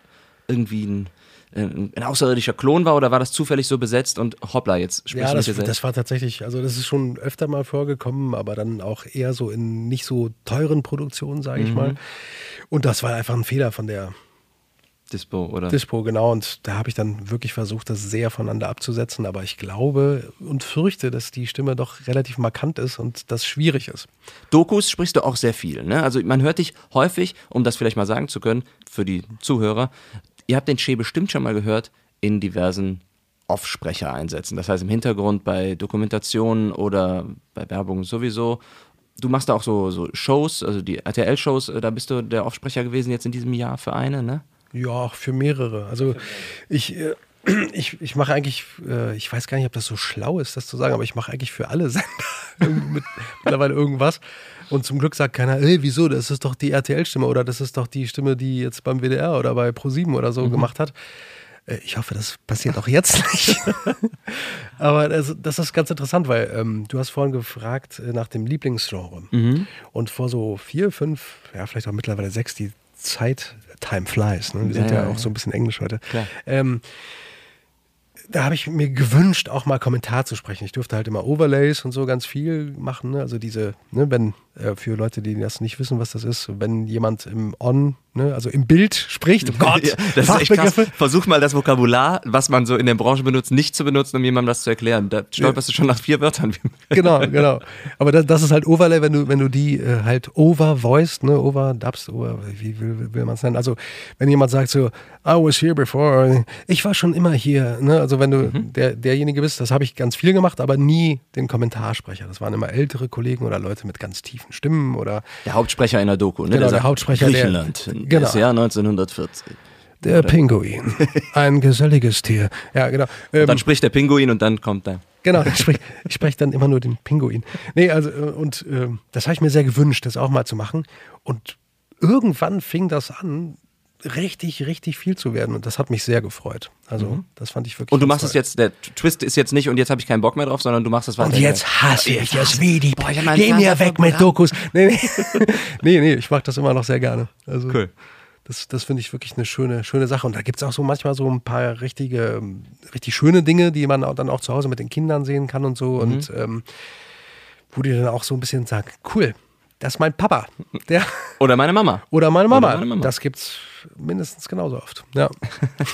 irgendwie ein, ein, außerirdischer Klon war oder war das zufällig so besetzt und hoppla, jetzt sprichst Ja, das, selbst? das war tatsächlich, also das ist schon öfter mal vorgekommen, aber dann auch eher so in nicht so teuren Produktionen, sage ich Mhm. mal. Und das war einfach ein Fehler von der Dispo, oder? Dispo, genau. Und da habe ich dann wirklich versucht, das sehr voneinander abzusetzen. Aber ich glaube und fürchte, dass die Stimme doch relativ markant ist und das schwierig ist. Dokus sprichst du auch sehr viel. Ne? Also man hört dich häufig, um das vielleicht mal sagen zu können, für die Zuhörer, ihr habt den Che bestimmt schon mal gehört in diversen Off-Sprecher einsetzen. Das heißt im Hintergrund bei Dokumentationen oder bei Werbung sowieso. Du machst da auch so, so Shows, also die RTL-Shows, äh, da bist du der Offsprecher gewesen jetzt in diesem Jahr für eine, ne? Ja, auch für mehrere. Also ich, äh, ich, ich mache eigentlich, äh, ich weiß gar nicht, ob das so schlau ist, das zu sagen, aber ich mache eigentlich für alle Sender mit, mittlerweile irgendwas. Und zum Glück sagt keiner, ey, wieso, das ist doch die RTL-Stimme oder das ist doch die Stimme, die jetzt beim WDR oder bei ProSieben oder so mhm. gemacht hat. Äh, ich hoffe, das passiert auch jetzt nicht. Aber das, das, ist ganz interessant, weil ähm, du hast vorhin gefragt äh, nach dem Lieblingsgenre. Mhm. Und vor so vier, fünf, ja, vielleicht auch mittlerweile sechs, die Zeit, Time flies. Ne? Wir sind ja, ja, auch so ein bisschen Englisch heute. Ähm, da habe ich mir gewünscht, auch mal Kommentar zu sprechen. Ich durfte halt immer Overlays und so ganz viel machen. Ne? Also diese, ne, wenn für Leute, die das nicht wissen, was das ist, wenn jemand im On Ne, also im Bild spricht. Oh Gott, ja, das ist echt krass. Versuch mal das Vokabular, was man so in der Branche benutzt, nicht zu benutzen, um jemandem das zu erklären. Da stolperst ja. du schon nach vier Wörtern. Genau, genau. Aber das, das, ist halt Overlay, wenn du, wenn du die äh, halt overvoiced, ne, overdubst, over, wie will, will man es nennen? Also, wenn jemand sagt so, I was here before, ich war schon immer hier, ne? Also, wenn du mhm. der, derjenige bist, das habe ich ganz viel gemacht, aber nie den Kommentarsprecher. Das waren immer ältere Kollegen oder Leute mit ganz tiefen Stimmen oder. Der Hauptsprecher in der Doku, ne? Genau, der, der Hauptsprecher. Griechenland. Der, Genau. Das Jahr 1940. Der? Pinguin. Ein geselliges Tier. Ja, genau. Ähm, dann spricht der Pinguin und dann kommt er. Genau, ich spreche sprech dann immer nur den Pinguin. Nee, also, äh, und äh, das habe ich mir sehr gewünscht, das auch mal zu machen. Und irgendwann fing das an, richtig, richtig viel zu werden. Und das hat mich sehr gefreut. Also, mhm. das fand ich wirklich. Und du machst es jetzt, der Twist ist jetzt nicht und jetzt habe ich keinen Bock mehr drauf, sondern du machst es weiter. Und jetzt hasse ich das Video. Boah, Geh mir weg mit Dokus. Nee, nee, nee, nee ich mache das immer noch sehr gerne. Also, cool. Das, das finde ich wirklich eine schöne, schöne Sache. Und da gibt es auch so manchmal so ein paar richtige, richtig schöne Dinge, die man dann auch zu Hause mit den Kindern sehen kann und so. Mhm. Und ähm, wo die dann auch so ein bisschen sagen, cool, das ist mein Papa. Der Oder meine Mama. Oder meine Mama. Oder meine Mama. Das gibt's mindestens genauso oft. Ja.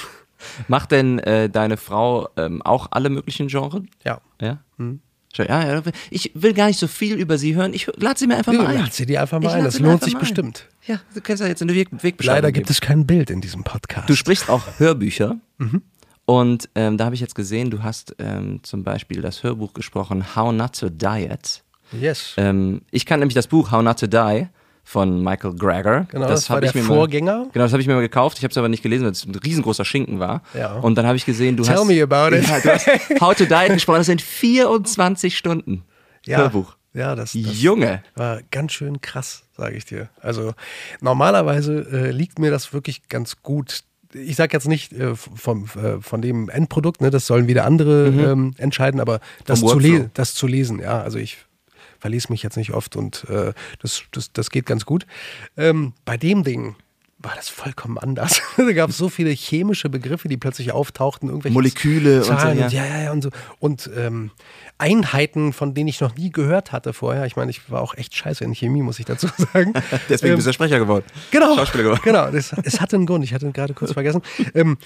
Macht denn äh, deine Frau ähm, auch alle möglichen Genres? Ja. Ja? Mhm. Ja, ja, ich will gar nicht so viel über sie hören. Ich lade sie mir einfach mal ein. Lade sie dir einfach mal ich ein. Das lohnt sich bestimmt. Ja, du kannst ja jetzt eine Weg Wegbeschreibung Leider gibt geben. es kein Bild in diesem Podcast. Du sprichst auch Hörbücher. Mhm. Und ähm, da habe ich jetzt gesehen, du hast ähm, zum Beispiel das Hörbuch gesprochen, How Not to Diet. Yes. Ähm, ich kann nämlich das Buch How Not to Die von Michael Greger. Genau, das, das war der Vorgänger. Mal, genau, das habe ich mir mal gekauft. Ich habe es aber nicht gelesen, weil es ein riesengroßer Schinken war. Ja. Und dann habe ich gesehen, du Tell hast, me about it. Ja, du hast How to Die gesprochen. Das sind 24 Stunden ja. Hörbuch. Ja, das, das Junge. war ganz schön krass, sage ich dir. Also normalerweise äh, liegt mir das wirklich ganz gut. Ich sage jetzt nicht äh, vom, äh, von dem Endprodukt, ne, das sollen wieder andere mhm. ähm, entscheiden, aber das zu, das zu lesen, ja, also ich verlese mich jetzt nicht oft und äh, das, das, das geht ganz gut. Ähm, bei dem Ding war das vollkommen anders. da gab es so viele chemische Begriffe, die plötzlich auftauchten, irgendwelche Moleküle Zahlen und so, ja. ja, ja, und so. Und ähm, Einheiten, von denen ich noch nie gehört hatte vorher. Ich meine, ich war auch echt scheiße in Chemie, muss ich dazu sagen. Deswegen ähm, bist du Sprecher geworden. Genau. Schauspieler geworden. Genau, das, es hatte einen Grund. Ich hatte ihn gerade kurz vergessen. Ähm,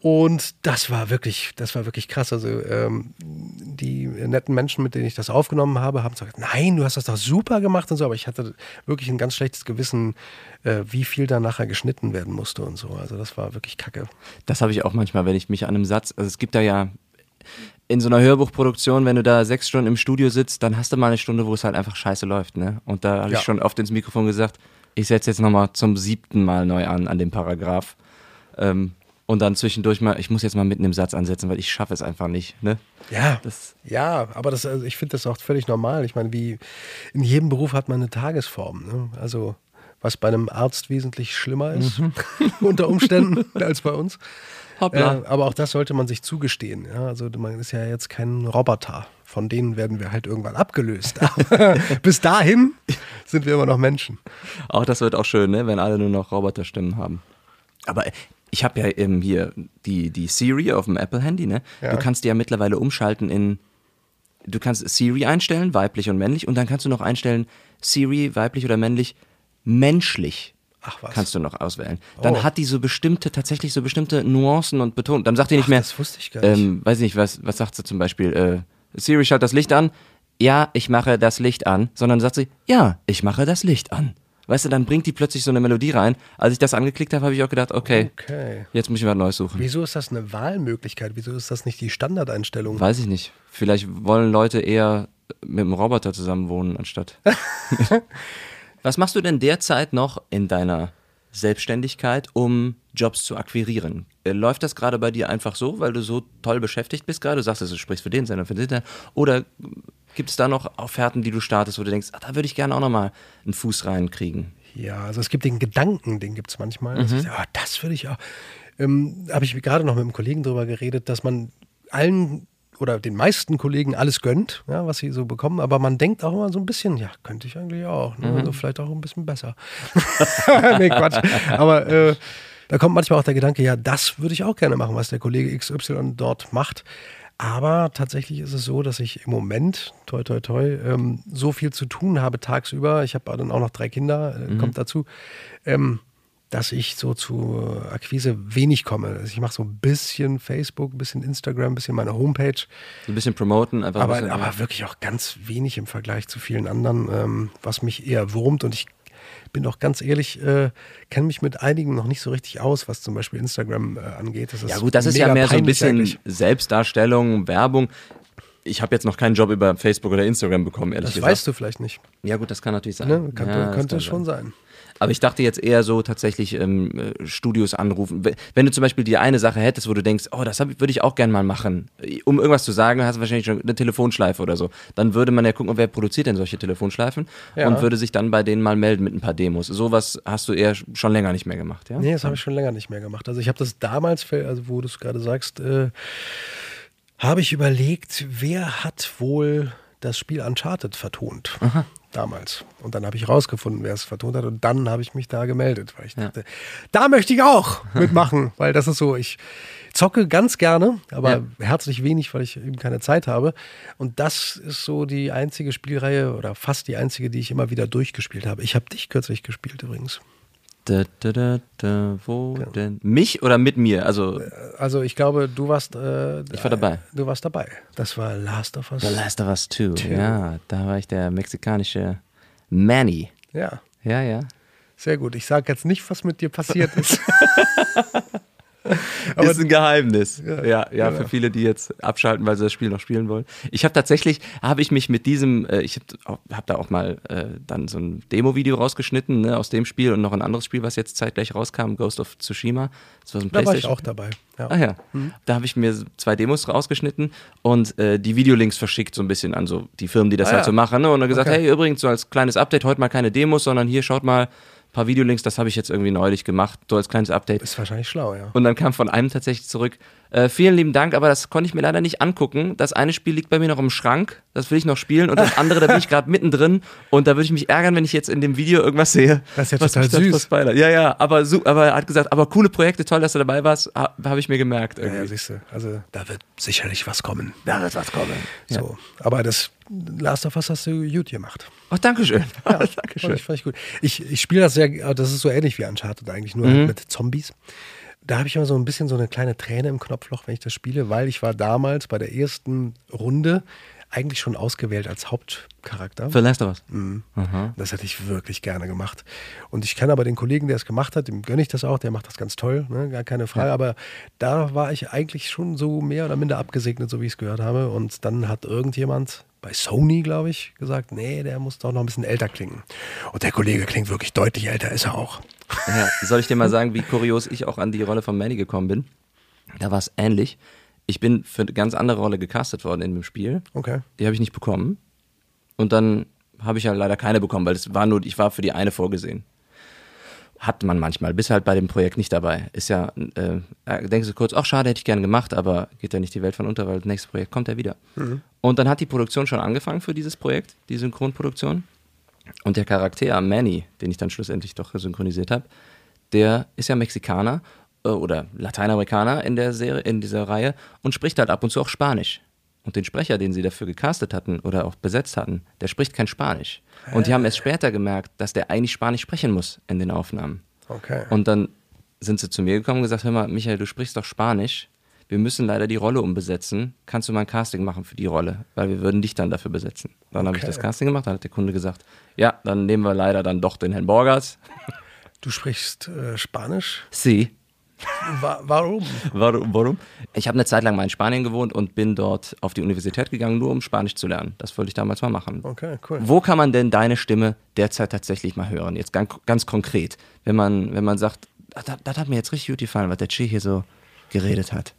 und das war wirklich, das war wirklich krass. Also ähm, die netten Menschen, mit denen ich das aufgenommen habe, haben gesagt, nein, du hast das doch super gemacht und so. Aber ich hatte wirklich ein ganz schlechtes Gewissen, äh, wie viel da nachher geschnitten werden musste und so. Also das war wirklich kacke. Das habe ich auch manchmal, wenn ich mich an einem Satz, also es gibt da ja in so einer Hörbuchproduktion, wenn du da sechs Stunden im Studio sitzt, dann hast du mal eine Stunde, wo es halt einfach scheiße läuft. Ne? Und da habe ja. ich schon oft ins Mikrofon gesagt, ich setze jetzt nochmal zum siebten Mal neu an, an dem Paragraph. Ähm, und dann zwischendurch mal, ich muss jetzt mal mitten im Satz ansetzen, weil ich schaffe es einfach nicht. Ne? Ja, das, ja, aber das, also ich finde das auch völlig normal. Ich meine, wie in jedem Beruf hat man eine Tagesform. Ne? Also was bei einem Arzt wesentlich schlimmer ist, mhm. unter Umständen, als bei uns. Äh, aber auch das sollte man sich zugestehen. Ja? Also man ist ja jetzt kein Roboter. Von denen werden wir halt irgendwann abgelöst. bis dahin sind wir immer noch Menschen. Auch das wird auch schön, ne? wenn alle nur noch Roboterstimmen haben. Aber ich habe ja eben hier die, die Siri auf dem Apple-Handy, ne? Ja. Du kannst die ja mittlerweile umschalten in. Du kannst Siri einstellen, weiblich und männlich, und dann kannst du noch einstellen, Siri, weiblich oder männlich, menschlich. Ach was. kannst du noch auswählen. Dann Oh. hat die so bestimmte, tatsächlich so bestimmte Nuancen und Betonungen. Dann sagt die nicht Ach, mehr, das wusste ich gar nicht. ähm, weiß ich nicht, was, was sagt sie zum Beispiel, äh, Siri, schalt das Licht an. Ja, ich mache das Licht an. Sondern sagt sie, ja, ich mache das Licht an. Weißt du, dann bringt die plötzlich so eine Melodie rein. Als ich das angeklickt habe, habe ich auch gedacht, okay, Okay. jetzt muss ich was Neues suchen. Wieso ist das eine Wahlmöglichkeit? Wieso ist das nicht die Standardeinstellung? Weiß ich nicht. Vielleicht wollen Leute eher mit dem Roboter zusammen wohnen, anstatt. Was machst du denn derzeit noch in deiner Selbstständigkeit, um Jobs zu akquirieren? Äh, Läuft das gerade bei dir einfach so, weil du so toll beschäftigt bist gerade? Du sagst, du sprichst für den Sender, für den Sender. Oder gibt es da noch Offerten, die du startest, wo du denkst, ah, da würde ich gerne auch nochmal einen Fuß reinkriegen? Ja, also es gibt den Gedanken, den gibt es manchmal. Mhm. sage, ah, das würde ich auch. Ähm, Habe ich gerade noch mit einem Kollegen drüber geredet, dass man allen oder den meisten Kollegen alles gönnt, ja, was sie so bekommen, aber man denkt auch immer so ein bisschen, ja, könnte ich eigentlich auch. Ne? Mhm. Also vielleicht auch ein bisschen besser. nee, Quatsch. Aber äh, da kommt manchmal auch der Gedanke, ja, das würde ich auch gerne machen, was der Kollege XY dort macht. Aber tatsächlich ist es so, dass ich im Moment, toi, toi, toi, ähm, so viel zu tun habe tagsüber. Ich habe dann auch noch drei Kinder, äh, Mhm. kommt dazu, ähm, dass ich so zu Akquise wenig komme. Also ich mache so ein bisschen Facebook, ein bisschen Instagram, ein bisschen meine Homepage, ein bisschen promoten, einfach ein aber, bisschen, aber wirklich auch ganz wenig im Vergleich zu vielen anderen, ähm, was mich eher wurmt. Und ich bin auch ganz ehrlich, äh, kenne mich mit einigen noch nicht so richtig aus, was zum Beispiel Instagram äh, angeht. Das ist Ja gut, das ist ja mehr so ein bisschen eigentlich. Selbstdarstellung, Werbung. Ich habe jetzt noch keinen Job über Facebook oder Instagram bekommen, ehrlich Das gesagt. weißt du vielleicht nicht. Ja gut, das kann natürlich sein. Ne? Kann, ja, das könnte kann schon sein. Aber ich dachte jetzt eher so tatsächlich ähm, äh, Studios anrufen. Wenn- du zum Beispiel die eine Sache hättest, wo du denkst, oh, das würde ich auch gern mal machen. Um irgendwas zu sagen, hast du wahrscheinlich schon eine Telefonschleife oder so. Dann würde man ja gucken, wer produziert denn solche Telefonschleifen Ja. und würde sich dann bei denen mal melden mit ein paar Demos. Sowas hast du eher schon länger nicht mehr gemacht, ja? Nee, das habe ich schon länger nicht mehr gemacht. Also ich habe das damals, also wo du es gerade sagst, äh, habe ich überlegt, wer hat wohl das Spiel Uncharted vertont. Damals. Und dann habe ich rausgefunden, wer es vertont hat. Und dann habe ich mich da gemeldet, weil ich dachte, da möchte ich auch mitmachen. weil das ist so, ich zocke ganz gerne, aber Ja. herzlich wenig, weil ich eben keine Zeit habe. Und das ist so die einzige Spielreihe oder fast die einzige, die ich immer wieder durchgespielt habe. Ich habe dich kürzlich gespielt übrigens. Da, da, da, da, wo denn? Mich oder mit mir? Also Also ich glaube, du warst. Äh, Ich war dabei. Du warst dabei. Das war Last of Us. The Last of Us 2. Ja, da war ich der mexikanische Manny. Ja, Ja, ja. sehr gut. Ich sage jetzt nicht, was mit dir passiert ist. Aber- ist ein Geheimnis. Ja, ja, Ja, für genau. viele, die jetzt abschalten, weil sie das Spiel noch spielen wollen. Ich habe tatsächlich, habe ich mich mit diesem, äh, ich habe hab da auch mal äh, dann so ein Demo-Video rausgeschnitten ne, aus dem Spiel und noch ein anderes Spiel, was jetzt zeitgleich rauskam, Ghost of Tsushima. Das war so ein da war ich auch dabei. Ja. Ah ja, da habe ich mir zwei Demos rausgeschnitten und äh, die Videolinks verschickt so ein bisschen an so die Firmen, die das Ah halt ja. so machen. Ne? Und dann gesagt, Okay. hey, übrigens, so als kleines Update, heute mal keine Demos, sondern hier schaut mal paar Videolinks, das habe ich jetzt irgendwie neulich gemacht, so als kleines Update. Ist wahrscheinlich schlau, ja. Und dann kam von einem tatsächlich zurück, äh, vielen lieben Dank, aber das konnte ich mir leider nicht angucken. Das eine Spiel liegt bei mir noch im Schrank, das will ich noch spielen und das andere, da bin ich gerade mittendrin und da würde ich mich ärgern, wenn ich jetzt in dem Video irgendwas sehe. Das ist ja was total süß. Ja, ja, aber, aber er hat gesagt, aber coole Projekte, toll, dass du dabei warst, ha habe ich mir gemerkt Ja, irgendwie. ja siehst du. Also da wird sicherlich was kommen. da wird was kommen. Ja. So. Aber das Last of Us hast du gut gemacht. Oh, Dankeschön. Ja, Dankeschön. Fand ich, fand ich gut. Ich, spiele das sehr, das ist so ähnlich wie Uncharted eigentlich, nur Mhm. halt mit Zombies. Da habe ich immer so ein bisschen so eine kleine Träne im Knopfloch, wenn ich das spiele, weil ich war damals bei der ersten Runde eigentlich schon ausgewählt als Hauptcharakter. Für Last of Us. Mhm. Das hätte ich wirklich gerne gemacht. Und ich kenne aber den Kollegen, der es gemacht hat, dem gönne ich das auch, der macht das ganz toll, ne? gar keine Frage. Aber da war ich eigentlich schon so mehr oder minder abgesegnet, so wie ich es gehört habe. Und dann hat irgendjemand bei Sony, glaube ich, gesagt, nee, der muss doch noch ein bisschen älter klingen. Und der Kollege klingt wirklich deutlich älter, ist er auch. Ja, soll ich dir mal sagen, wie kurios ich auch an die Rolle von Manny gekommen bin? Da war es ähnlich. Ich bin für eine ganz andere Rolle gecastet worden in dem Spiel. Okay. Die habe ich nicht bekommen. Und dann habe ich ja leider keine bekommen, weil es war nur, ich war für die eine vorgesehen. Hat man manchmal, bist halt bei dem Projekt nicht dabei. Ist ja, äh, äh, denkst du kurz, ach schade, hätte ich gerne gemacht, aber geht ja nicht die Welt von unter, weil das nächste Projekt kommt ja wieder. Und dann hat die Produktion schon angefangen für dieses Projekt, die Synchronproduktion. Und der Charakter Manny, den ich dann schlussendlich doch synchronisiert habe, der ist ja Mexikaner äh, oder Lateinamerikaner in der Serie, in dieser Reihe und spricht halt ab und zu auch Spanisch. Und den Sprecher, den sie dafür gecastet hatten oder auch besetzt hatten, der spricht kein Spanisch. Und die haben erst später gemerkt, dass der eigentlich Spanisch sprechen muss in den Aufnahmen. Okay. Und dann sind sie zu mir gekommen und gesagt, hör mal, Michael, du sprichst doch Spanisch. Wir müssen leider die Rolle umbesetzen. Kannst du mal ein Casting machen für die Rolle? Weil wir würden dich dann dafür besetzen. Dann habe ich Okay. das Casting gemacht, dann hat der Kunde gesagt, ja, dann nehmen wir leider dann doch den Herrn Borgers. Du sprichst äh, Spanisch? Sie. Wa warum? Warum? warum? Ich habe eine Zeit lang mal in Spanien gewohnt und bin dort auf die Universität gegangen, nur um Spanisch zu lernen. Das wollte ich damals mal machen. Okay, cool. Wo kann man denn deine Stimme derzeit tatsächlich mal hören? Jetzt ganz, ganz konkret. Wenn man, wenn man sagt, "Ah, das, das hat mir jetzt richtig gut gefallen, was der Chi hier so geredet hat.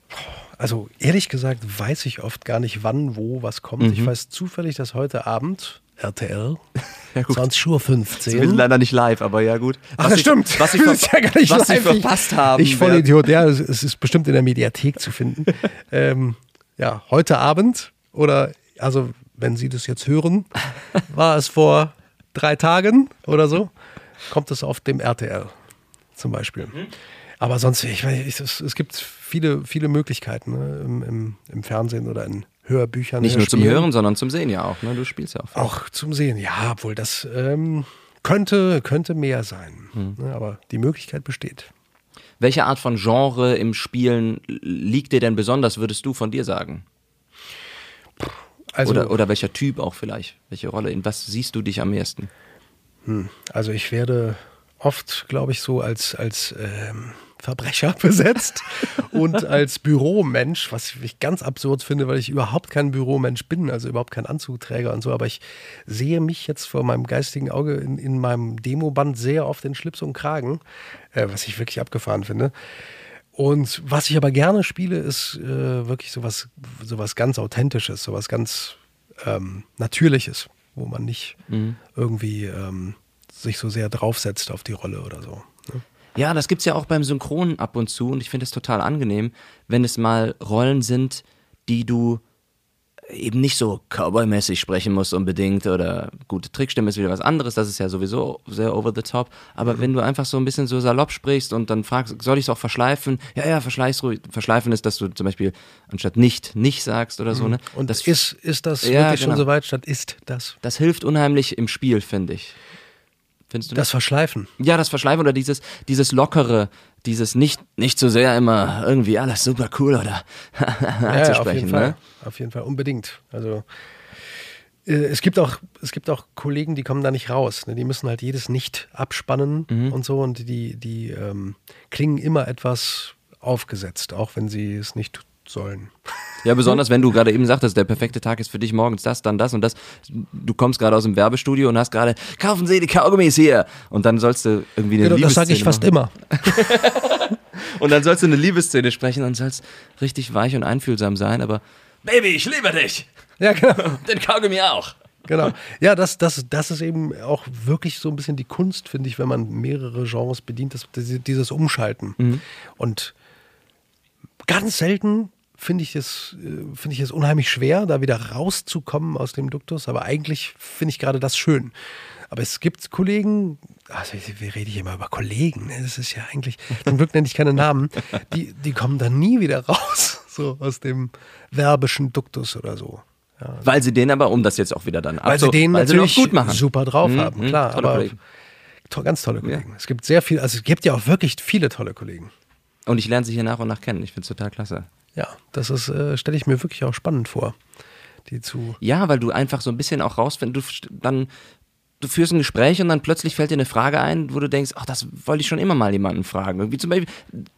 Also ehrlich gesagt weiß ich oft gar nicht, wann, wo, was kommt. Mhm. Ich weiß zufällig, dass heute Abend RTL, Ja, gut. 20.15 Uhr. Wir sind leider nicht live, aber ja gut. Ach, Was das sie- stimmt. Was Das ver ja gar nicht was live. verpasst haben. Ich voll werden- Idiot. Ja, es, ist bestimmt in der Mediathek zu finden. ähm, ja, heute Abend oder also wenn Sie das jetzt hören, war es vor drei Tagen oder so, kommt es auf dem RTL zum Beispiel. Mhm. Aber sonst, ich weiß, es, es gibt viele, viele Möglichkeiten ne, im, im, im Fernsehen oder in Hörbüchern. Nicht nur zum Hörspielen. Hören, sondern zum Sehen ja auch. Ne? Du spielst ja auch. Auch zum Sehen, ja, obwohl das ähm, könnte, könnte mehr sein. Hm. Ne, aber die Möglichkeit besteht. Welche Art von Genre im Spielen liegt dir denn besonders, würdest du von dir sagen? Also, oder, oder welcher Typ auch vielleicht? Welche Rolle? In was siehst du dich am ehesten? also ich werde oft, glaube ich, so als, als ähm, Verbrecher besetzt und als Büromensch, was ich ganz absurd finde, weil ich überhaupt kein Büromensch bin, also überhaupt kein Anzugträger und so. Aber ich sehe mich jetzt vor meinem geistigen Auge in, in meinem Demoband sehr oft in Schlips und Kragen, äh, was ich wirklich abgefahren finde. Und was ich aber gerne spiele, ist äh, wirklich sowas, sowas ganz Authentisches, sowas ganz ähm, Natürliches, wo man nicht irgendwie ähm, sich so sehr draufsetzt auf die Rolle oder so. Ja, das gibt's ja auch beim Synchronen ab und zu und ich finde es total angenehm, wenn es mal Rollen sind, die du eben nicht so Cowboy-mäßig sprechen musst unbedingt oder gute Trickstimme ist wieder was anderes, das ist ja sowieso sehr over the top, aber wenn du einfach so ein bisschen so salopp sprichst und dann fragst, soll ich es auch verschleifen? Ja, ja, ruhig. Verschleifen ist, dass du zum Beispiel anstatt nicht, nicht sagst oder so, ne? Und das, ist, ist das Ja, wirklich schon genau. so weit statt ist das? das hilft unheimlich im Spiel, finde ich. Findest du Das Verschleifen. Ja, das Verschleifen oder dieses, dieses Lockere, dieses nicht, nicht so sehr immer irgendwie alles super cool oder Ja, auf jeden Fall. Ne? Auf jeden Fall, unbedingt. Also äh, es gibt auch, es gibt auch Kollegen, die kommen da nicht raus. Ne? Die müssen halt jedes nicht abspannen Mhm. und so und die, die ähm, klingen immer etwas aufgesetzt, auch wenn sie es nicht sollen. Ja, besonders wenn du gerade eben sagtest, der perfekte Tag ist für dich morgens das, dann das und das. Du kommst gerade aus dem Werbestudio und hast gerade, kaufen Sie die Kaugummis hier. Und dann sollst du irgendwie eine Genau, das sage ich Liebesszene fast machen. immer. Und dann sollst du eine Liebesszene sprechen und sollst richtig weich und einfühlsam sein, aber Baby, ich liebe dich. Ja, genau. Den Kaugummi auch. Genau. Ja, das, das, das ist eben auch wirklich so ein bisschen die Kunst, finde ich, wenn man mehrere Genres bedient, das, das, dieses Umschalten. Und ganz selten finde ich, es, äh, finde ich es unheimlich schwer, da wieder rauszukommen aus dem Duktus. Aber eigentlich finde ich gerade das schön. Aber es gibt Kollegen, also wir reden hier immer über Kollegen, ne? das ist ja eigentlich, zum Glück nenne ich keine Namen, die, die kommen dann nie wieder raus, so aus dem werbischen Duktus oder so. Ja, Weil sie den aber, um das jetzt auch wieder dann weil sie den weil sie natürlich noch gut machen. super drauf Mhm, haben, mhm, klar. tolle aber Kollegen. to ganz tolle Kollegen. Es gibt sehr viel, also es gibt ja auch wirklich viele tolle Kollegen. Und ich lerne sie hier nach und nach kennen. Ich finde es total klasse. Ja, das ist, äh, stelle ich mir wirklich auch spannend vor, die zu. Ja, weil du einfach so ein bisschen auch rausfindest, du dann, du führst ein Gespräch und dann plötzlich fällt dir eine Frage ein, wo du denkst, ach, das wollte ich schon immer mal jemanden fragen. Wie zum Beispiel,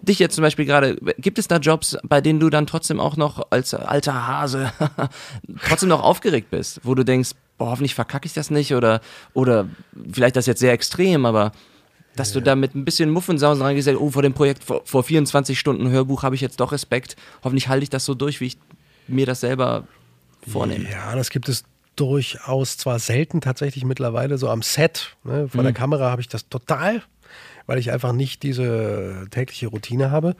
dich jetzt zum Beispiel gerade, gibt es da Jobs, bei denen du dann trotzdem auch noch als alter Hase trotzdem noch aufgeregt bist, wo du denkst, boah, hoffentlich verkacke ich das nicht oder, oder vielleicht das jetzt sehr extrem, aber dass du da mit ein bisschen Muffensausen reingesagt, oh, vor dem Projekt, vor, vor 24 Stunden Hörbuch habe ich jetzt doch Respekt. Hoffentlich halte ich das so durch, wie ich mir das selber vornehme. Ja, das gibt es durchaus zwar selten tatsächlich mittlerweile so am Set. Ne? Vor Mhm. der Kamera habe ich das total, weil ich einfach nicht diese tägliche Routine habe.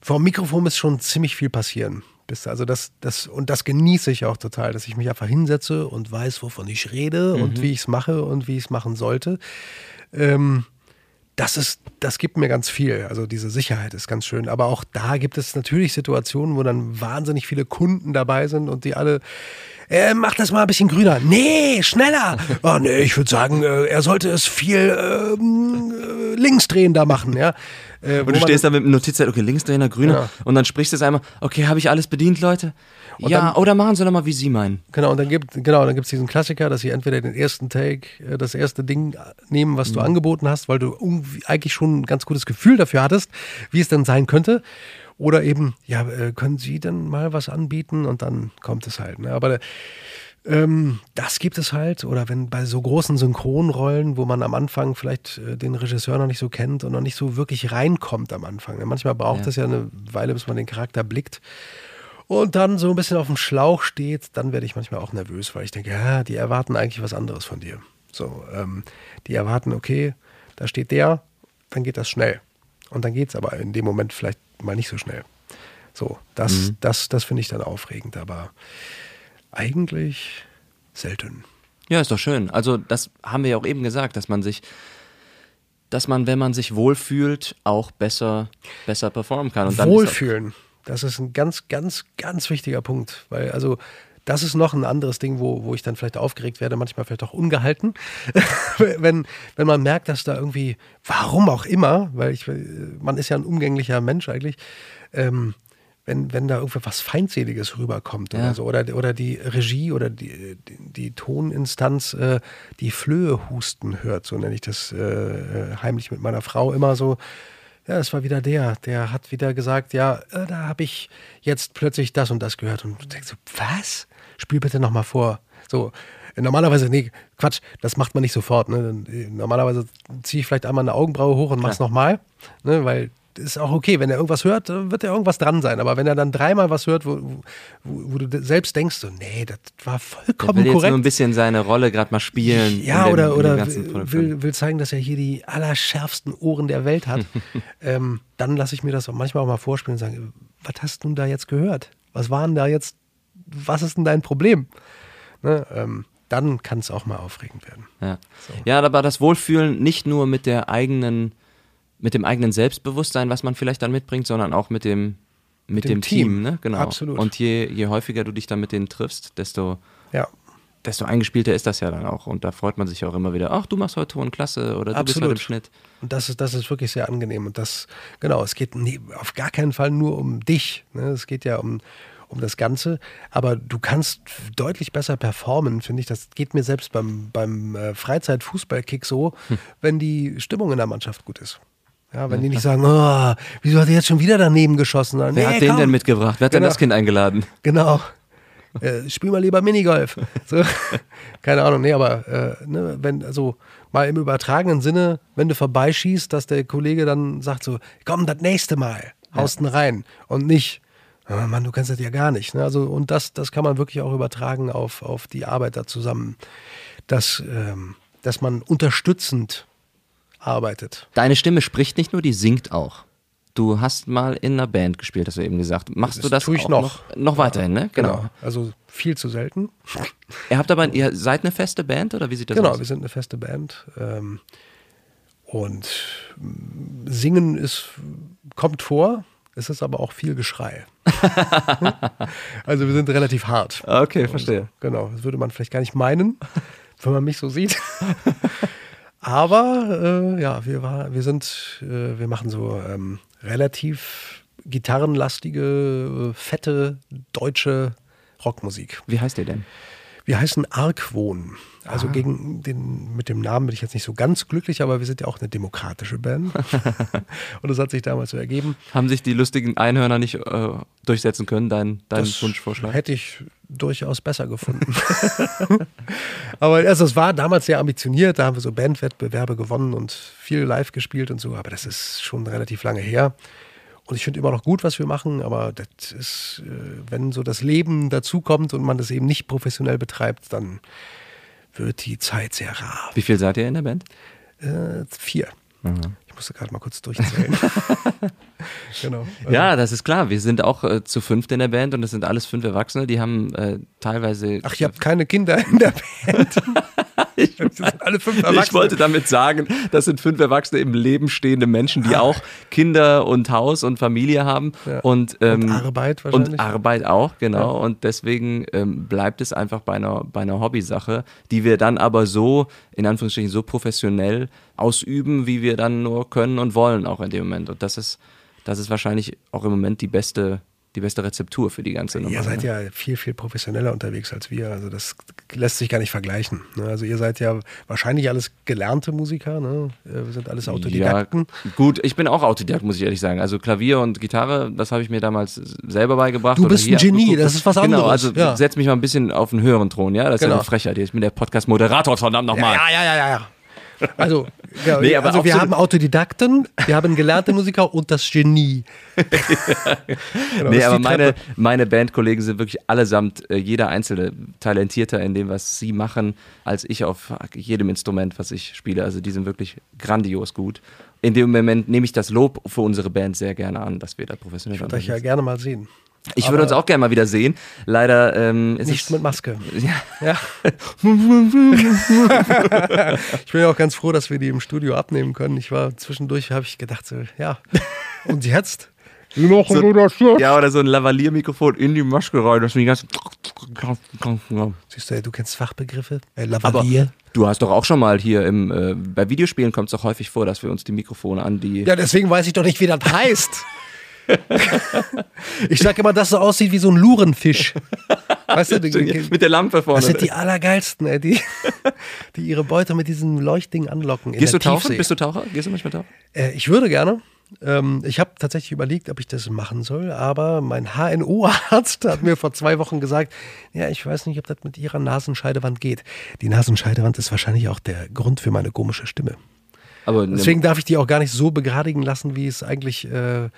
Vor dem Mikrofon muss schon ziemlich viel passieren. Also das, das, und das genieße ich auch total, dass ich mich einfach hinsetze und weiß, wovon ich rede Mhm. und wie ich es mache und wie ich es machen sollte. Ähm, das ist, das gibt mir ganz viel. Also diese Sicherheit ist ganz schön. Aber auch da gibt es natürlich Situationen, wo dann wahnsinnig viele Kunden dabei sind und die alle, äh, mach das mal ein bisschen grüner. Nee, schneller. Oh nee, ich würde sagen, äh, er sollte es viel ähm, äh, links drehen da machen, ja. Äh, und du stehst da mit dem Notizzettel, okay, Linksdrehender, grüner. Ja. Und dann sprichst du es einmal, okay, habe ich alles bedient, Leute? Und ja, dann, oder machen sie nochmal, wie sie meinen. Genau, und dann gibt genau, es diesen Klassiker, dass sie entweder den ersten Take, äh, das erste Ding nehmen, was mhm. du angeboten hast, weil du eigentlich schon ein ganz gutes Gefühl dafür hattest, wie es denn sein könnte. Oder eben, ja, äh, können Sie denn mal was anbieten? Und dann kommt es halt. Ne? Aber ähm, das gibt es halt. Oder wenn bei so großen Synchronrollen, wo man am Anfang vielleicht äh, den Regisseur noch nicht so kennt und noch nicht so wirklich reinkommt am Anfang. Ne? Manchmal braucht es ja. ja eine Weile, bis man den Charakter blickt. Und dann so ein bisschen auf dem Schlauch steht, dann werde ich manchmal auch nervös, weil ich denke, ja, die erwarten eigentlich was anderes von dir. So, ähm, die erwarten, okay, da steht der, dann geht das schnell. Und dann geht es aber in dem Moment vielleicht mal nicht so schnell. So, das, mhm. das, das finde ich dann aufregend, aber eigentlich selten. Ja, ist doch schön. Also, das haben wir ja auch eben gesagt, dass man sich, dass man, wenn man sich wohlfühlt, auch besser, besser performen kann. Und Wohlfühlen, das ist ein ganz, ganz, ganz wichtiger Punkt. Weil, also, das ist noch ein anderes Ding, wo, wo ich dann vielleicht aufgeregt werde, manchmal vielleicht auch ungehalten. wenn, wenn man merkt, dass da irgendwie, warum auch immer, weil ich, man ist ja ein umgänglicher Mensch eigentlich, ähm, wenn, wenn da irgendwas Feindseliges rüberkommt ja. oder so. Oder, oder die Regie oder die, die, die Toninstanz äh, die Flöhe husten hört, so nenne ich das äh, äh heimlich mit meiner Frau immer so. Ja, es war wieder der, der hat wieder gesagt, ja, äh, da habe ich jetzt plötzlich das und das gehört. Und du denkst so, was? Spiel bitte nochmal vor. So, normalerweise, nee, Quatsch, das macht man nicht sofort. Ne? Äh, normalerweise ziehe ich vielleicht einmal eine Augenbraue hoch und mach's nochmal, ne? weil ist auch okay. Wenn er irgendwas hört, wird er irgendwas dran sein. Aber wenn er dann dreimal was hört, wo, wo, wo du selbst denkst, so, nee, das war vollkommen er will korrekt. Jetzt nur ein bisschen seine Rolle gerade mal spielen. Ja, oder, dem, oder will, will zeigen, dass er hier die allerschärfsten Ohren der Welt hat. ähm, dann lasse ich mir das manchmal auch mal vorspielen und sagen, was hast du denn da jetzt gehört? Was waren da jetzt, was ist denn dein Problem? Ne, ähm, dann kann es auch mal aufregend werden. Ja. So. ja, aber das Wohlfühlen nicht nur mit der eigenen mit dem eigenen Selbstbewusstsein, was man vielleicht dann mitbringt, sondern auch mit dem, mit, dem, dem, Team, Team, ne? Genau. Absolut. Und je, je häufiger du dich dann mit denen triffst, desto, ja. desto eingespielter ist das ja dann auch. Und da freut man sich auch immer wieder, ach, du machst heute Ton klasse oder du Absolut. bist heute im Schnitt. Und das ist, das ist wirklich sehr angenehm. Und das, genau, es geht nie, auf gar keinen Fall nur um dich. Ne? Es geht ja um, um das Ganze. Aber du kannst deutlich besser performen, finde ich. Das geht mir selbst beim, beim äh, Freizeitfußballkick so, hm. wenn die Stimmung in der Mannschaft gut ist. Ja, wenn die nicht sagen, oh, wieso hat er jetzt schon wieder daneben geschossen? Wer nee, hat den komm. denn mitgebracht? Wer hat genau. denn das Kind eingeladen? Genau. Äh, spiel mal lieber Minigolf. So. Keine Ahnung, nee, aber äh, ne, wenn, also mal im übertragenen Sinne, wenn du vorbeischießt, dass der Kollege dann sagt so, komm, das nächste Mal, haust ja. rein und nicht, oh Mann, du kannst das ja gar nicht. Ne? Also, und das, das kann man wirklich auch übertragen auf, auf die Arbeit da zusammen, dass, ähm, dass man unterstützend arbeitet. Deine Stimme spricht nicht nur, die singt auch. Du hast mal in einer Band gespielt, hast du eben gesagt. Machst das du das tue ich noch. noch. noch weiterhin, ne? Genau. genau. Also viel zu selten. Ihr habt aber, ihr seid eine feste Band oder wie sieht das genau, aus? Genau, wir sind eine feste Band. Ähm, und singen ist, kommt vor, es ist aber auch viel Geschrei. also wir sind relativ hart. Okay, verstehe. genau, das würde man vielleicht gar nicht meinen, wenn man mich so sieht. Aber äh, ja, wir, war, wir sind, äh, wir machen so ähm, relativ gitarrenlastige, fette deutsche Rockmusik. Wie heißt ihr denn? Wir heißen Argwohn. Also ah. gegen den, mit dem Namen bin ich jetzt nicht so ganz glücklich, aber wir sind ja auch eine demokratische Band. und das hat sich damals so ergeben. Haben sich die lustigen Einhörner nicht äh, durchsetzen können, dein, dein das Wunschvorschlag? Hätte ich durchaus besser gefunden. aber also es war damals sehr ambitioniert, da haben wir so Bandwettbewerbe gewonnen und viel live gespielt und so, aber das ist schon relativ lange her. Und ich finde immer noch gut, was wir machen, aber das ist, äh, wenn so das Leben dazukommt und man das eben nicht professionell betreibt, dann wird die Zeit sehr rar. Wie viel seid ihr in der Band? Äh, vier. Mhm. Ich musste gerade mal kurz durchzählen. genau. Ja, das ist klar. Wir sind auch äh, zu fünft in der Band und das sind alles fünf Erwachsene, die haben äh, teilweise. Ach, ihr habt keine Kinder in der Band. ich, Das sind alle fünf Erwachsene. ich wollte damit sagen, das sind fünf Erwachsene im Leben stehende Menschen, die auch Kinder und Haus und Familie haben Ja. und, ähm, Und Arbeit wahrscheinlich. Und Arbeit auch, genau. Und deswegen ähm, bleibt es einfach bei einer, bei einer Hobbysache, die wir dann aber so, in Anführungsstrichen, so professionell ausüben, wie wir dann nur können und wollen auch in dem Moment. Und das ist, das ist wahrscheinlich auch im Moment die beste, die beste Rezeptur für die ganze Nummer. Ihr seid ne? ja viel, viel professioneller unterwegs als wir. Also das lässt sich gar nicht vergleichen. ne? Also ihr seid ja wahrscheinlich alles gelernte Musiker, ne? Wir sind alles Autodidakten. Ja, gut, ich bin auch Autodidakt, muss ich ehrlich sagen. Also Klavier und Gitarre, das habe ich mir damals selber beigebracht. Du bist ein Genie, abgeguckt. das ist was Genau, anderes, also ja. setz mich mal ein bisschen auf einen höheren Thron, ja? Das ist Genau. ja eine Frechheit. Ich bin der Podcast-Moderator, verdammt nochmal. Ja, ja, ja, ja, ja. Also, ja, Nee, aber also wir so- haben Autodidakten, wir haben gelernte Musiker und das Genie. Genau, Nee, aber meine, meine Bandkollegen sind wirklich allesamt, äh, jeder Einzelne, talentierter in dem, was sie machen, als ich auf jedem Instrument, was ich spiele. Also die sind wirklich grandios gut. In dem Moment nehme ich das Lob für unsere Band sehr gerne an, dass wir da professionell Ich würde euch ja gerne mal sehen. Ich würde uns auch gerne mal wieder sehen. Leider ähm, ist Nicht es mit Maske. Ja. Ja. ich bin ja auch ganz froh, dass wir die im Studio abnehmen können. Ich war zwischendurch, habe ich gedacht, so, ja. Und jetzt? Noch So- so, das Ja, oder so ein Lavalier-Mikrofon in die Maske rein, dass man die ganze. Siehst du, ey, du kennst Fachbegriffe? Äh, Aber Lavalier. du hast doch auch schon mal hier im, äh, bei Videospielen kommt es doch häufig vor, dass wir uns die Mikrofone an die. Ja, deswegen weiß ich doch nicht, wie das heißt. ich sag immer, dass so aussieht wie so ein Lurenfisch. Weißt du, die, mit der Lampe vorne. das sind die allergeilsten, ey, die, die ihre Beute mit diesem Leuchtding anlocken. Gehst du tauchen? Tiefsee. Bist du Taucher? Gehst du manchmal tauchen? Äh, ich würde gerne. Ähm, ich habe tatsächlich überlegt, ob ich das machen soll, aber mein HNO-Arzt hat mir vor zwei Wochen gesagt, ja, ich weiß nicht, ob das mit ihrer Nasenscheidewand geht. Die Nasenscheidewand ist wahrscheinlich auch der Grund für meine komische Stimme. Aber Deswegen darf ich die auch gar nicht so begradigen lassen, wie es eigentlich äh,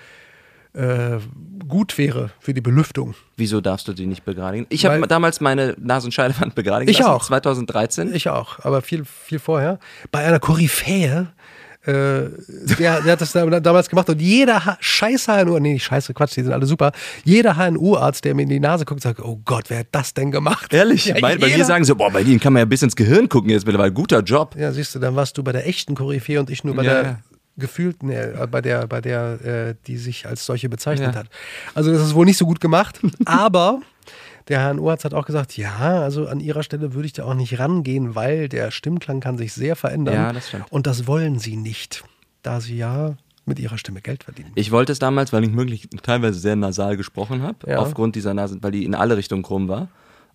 gut wäre für die Belüftung. wieso darfst du die nicht begradigen? Ich habe damals meine Nasenscheidewand begradigen Ich lassen, auch. 2013. Ich auch, aber viel, viel vorher. Bei einer Koryphäe, äh, der, der hat das da, damals gemacht und jeder ha scheiß HNO, nee, nicht scheiße, Quatsch, die sind alle super. Jeder HNO-Arzt, der mir in die Nase guckt, sagt, oh Gott, wer hat das denn gemacht? Ehrlich? Ja, bei, bei mir sagen sie, boah, bei denen kann man ja bis ins Gehirn gucken jetzt mittlerweile. Guter Job. Ja, siehst du, dann warst du bei der echten Koryphäe und ich nur bei Ja, der ja. gefühlten, nee, äh, bei der, bei der, äh, die sich als solche bezeichnet Ja. hat. Also das ist wohl nicht so gut gemacht, aber der HNO-Arzt hat auch gesagt, ja, also an ihrer Stelle würde ich da auch nicht rangehen, weil der Stimmklang kann sich sehr verändern. Ja, das stimmt. Und das wollen sie nicht, da sie ja mit ihrer Stimme Geld verdienen. Ich wollte es damals, weil ich wirklich teilweise sehr nasal gesprochen habe, Ja. aufgrund dieser Nase, weil die in alle Richtungen krumm war.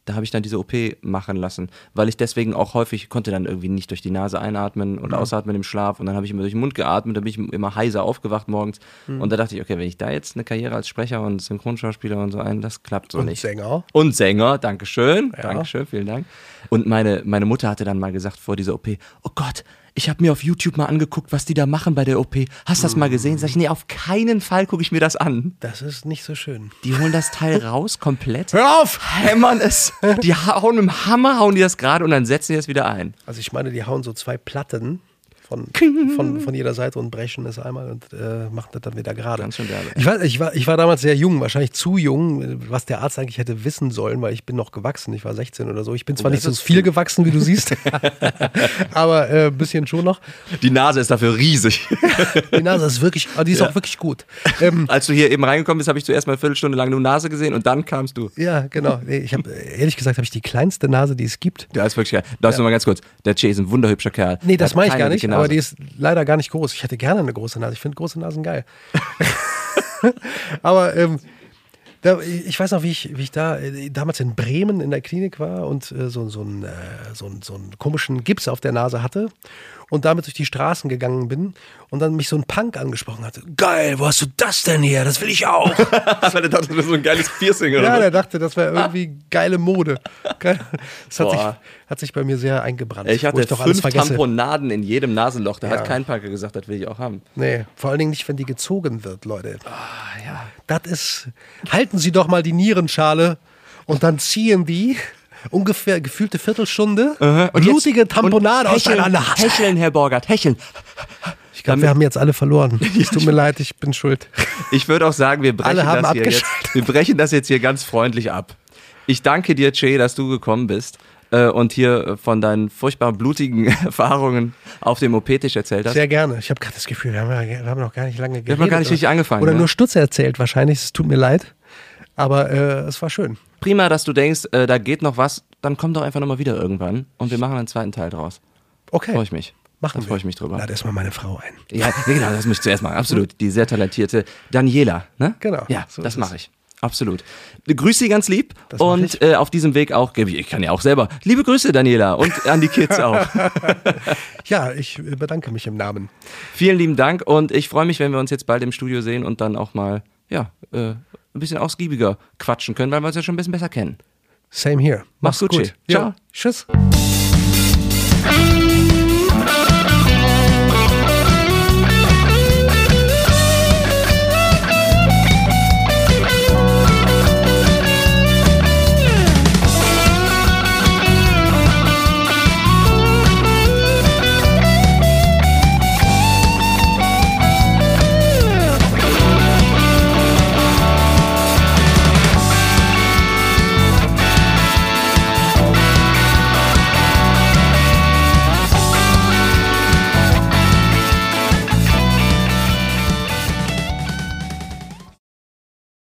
Da habe ich dann diese OP machen lassen, weil ich deswegen auch häufig konnte dann irgendwie nicht durch die Nase einatmen und ausatmen im Schlaf und dann habe ich immer durch den Mund geatmet, dann bin ich immer heiser aufgewacht morgens Hm. und da dachte ich, okay, wenn ich da jetzt eine Karriere als Sprecher und Synchronschauspieler und so ein, das klappt so Und nicht. Sänger. Und Sänger, Dankeschön, Ja. Dankeschön, vielen Dank. Und meine, meine Mutter hatte dann mal gesagt vor dieser OP, oh Gott, ich habe mir auf YouTube mal angeguckt, was die da machen bei der OP. Hast du das mal gesehen? Sag ich, nee, auf keinen Fall gucke ich mir das an. Das ist nicht so schön. Die holen das Teil raus, komplett, Hör auf! hämmern es, die hauen mit dem Hammer, hauen die das gerade und dann setzen die das wieder ein. Also ich meine, die hauen so zwei Platten von, von, von jeder Seite und brechen es einmal und äh, machen das dann wieder gerade. Ganz schön derbe. Ich, weiß, ich, war, ich war damals sehr jung, wahrscheinlich zu jung, was der Arzt eigentlich hätte wissen sollen, weil ich bin noch gewachsen. Ich war 16 oder so. Ich bin zwar das nicht so viel gewachsen, wie du siehst, aber äh, ein bisschen schon noch. Die Nase ist dafür riesig. Die Nase ist wirklich, die ist auch wirklich gut. Ähm, Als du hier eben reingekommen bist, habe ich zuerst mal eine Viertelstunde lang nur Nase gesehen und dann kamst du. ja, genau. Ich habe ehrlich gesagt habe ich die kleinste Nase, die es gibt. Der ist wirklich geil. Darfst du mal ganz kurz, der Che ist ein wunderhübscher Kerl. Nee, das meine ich gar nicht, dicke aber die ist leider gar nicht groß. Ich hätte gerne eine große Nase. Ich finde große Nasen geil. aber ähm, da, ich weiß noch, wie ich, wie ich da äh, damals in Bremen in der Klinik war und äh, so, so, einen, äh, so, einen- so einen komischen Gips auf der Nase hatte und damit durch die Straßen gegangen bin und dann mich so ein Punk angesprochen hatte. Geil, wo hast du das denn her? Das will ich auch. Weil der dachte, das ist so ein geiles Piercing oder ja, der dachte, das wäre irgendwie geile Mode. Geil. Das hat sich, hat sich bei mir sehr eingebrannt. Ich hatte doch alles fünf. Tamponaden in jedem Nasenloch. Da Ja. hat kein Punker gesagt, das will ich auch haben. Nee, vor allen Dingen nicht, wenn die gezogen wird, Leute. Ah, ja. Das ist. Halten Sie doch mal die Nierenschale und dann ziehen die ungefähr gefühlte Viertelstunde blutige Tamponade aus hecheln, deiner Nase. hecheln, Herr Borgert, hecheln. Ich glaube, wir haben jetzt alle verloren. Es tut mir leid, ich bin schuld. Ich würde auch sagen, wir brechen, das hier jetzt, wir brechen das jetzt hier ganz freundlich ab. Ich danke dir, Che, dass du gekommen bist. äh, und hier von deinen furchtbar blutigen Erfahrungen auf dem OP-Tisch erzählt hast. Sehr gerne. Ich habe gerade das Gefühl, wir haben, wir haben noch gar nicht lange geredet. Wir haben noch gar nicht richtig angefangen. Oder ne? nur Stutze erzählt wahrscheinlich. Es tut mir leid. Aber äh, es war schön. Prima, dass du denkst, äh, da geht noch was. Dann komm doch einfach nochmal wieder irgendwann und wir machen einen zweiten Teil draus. Okay. Freue ich mich. Machen da freue ich mich drüber. Lade erstmal meine Frau ein. Ja, genau, das muss ich zuerst machen. Absolut. Die sehr talentierte Daniela, ne? Genau, Ja, so das mache ich. Absolut. Grüß sie ganz lieb Das und äh, auf diesem Weg auch, ich kann ja auch selber, liebe Grüße Daniela und an die Kids auch. Ja, ich bedanke mich im Namen. Vielen lieben Dank und ich freue mich, wenn wir uns jetzt bald im Studio sehen und dann auch mal, ja, äh, ein bisschen ausgiebiger quatschen können, weil wir uns ja schon ein bisschen besser kennen. Same here. Mach's gut, Schi. Ja. Ciao. Tschüss. Thank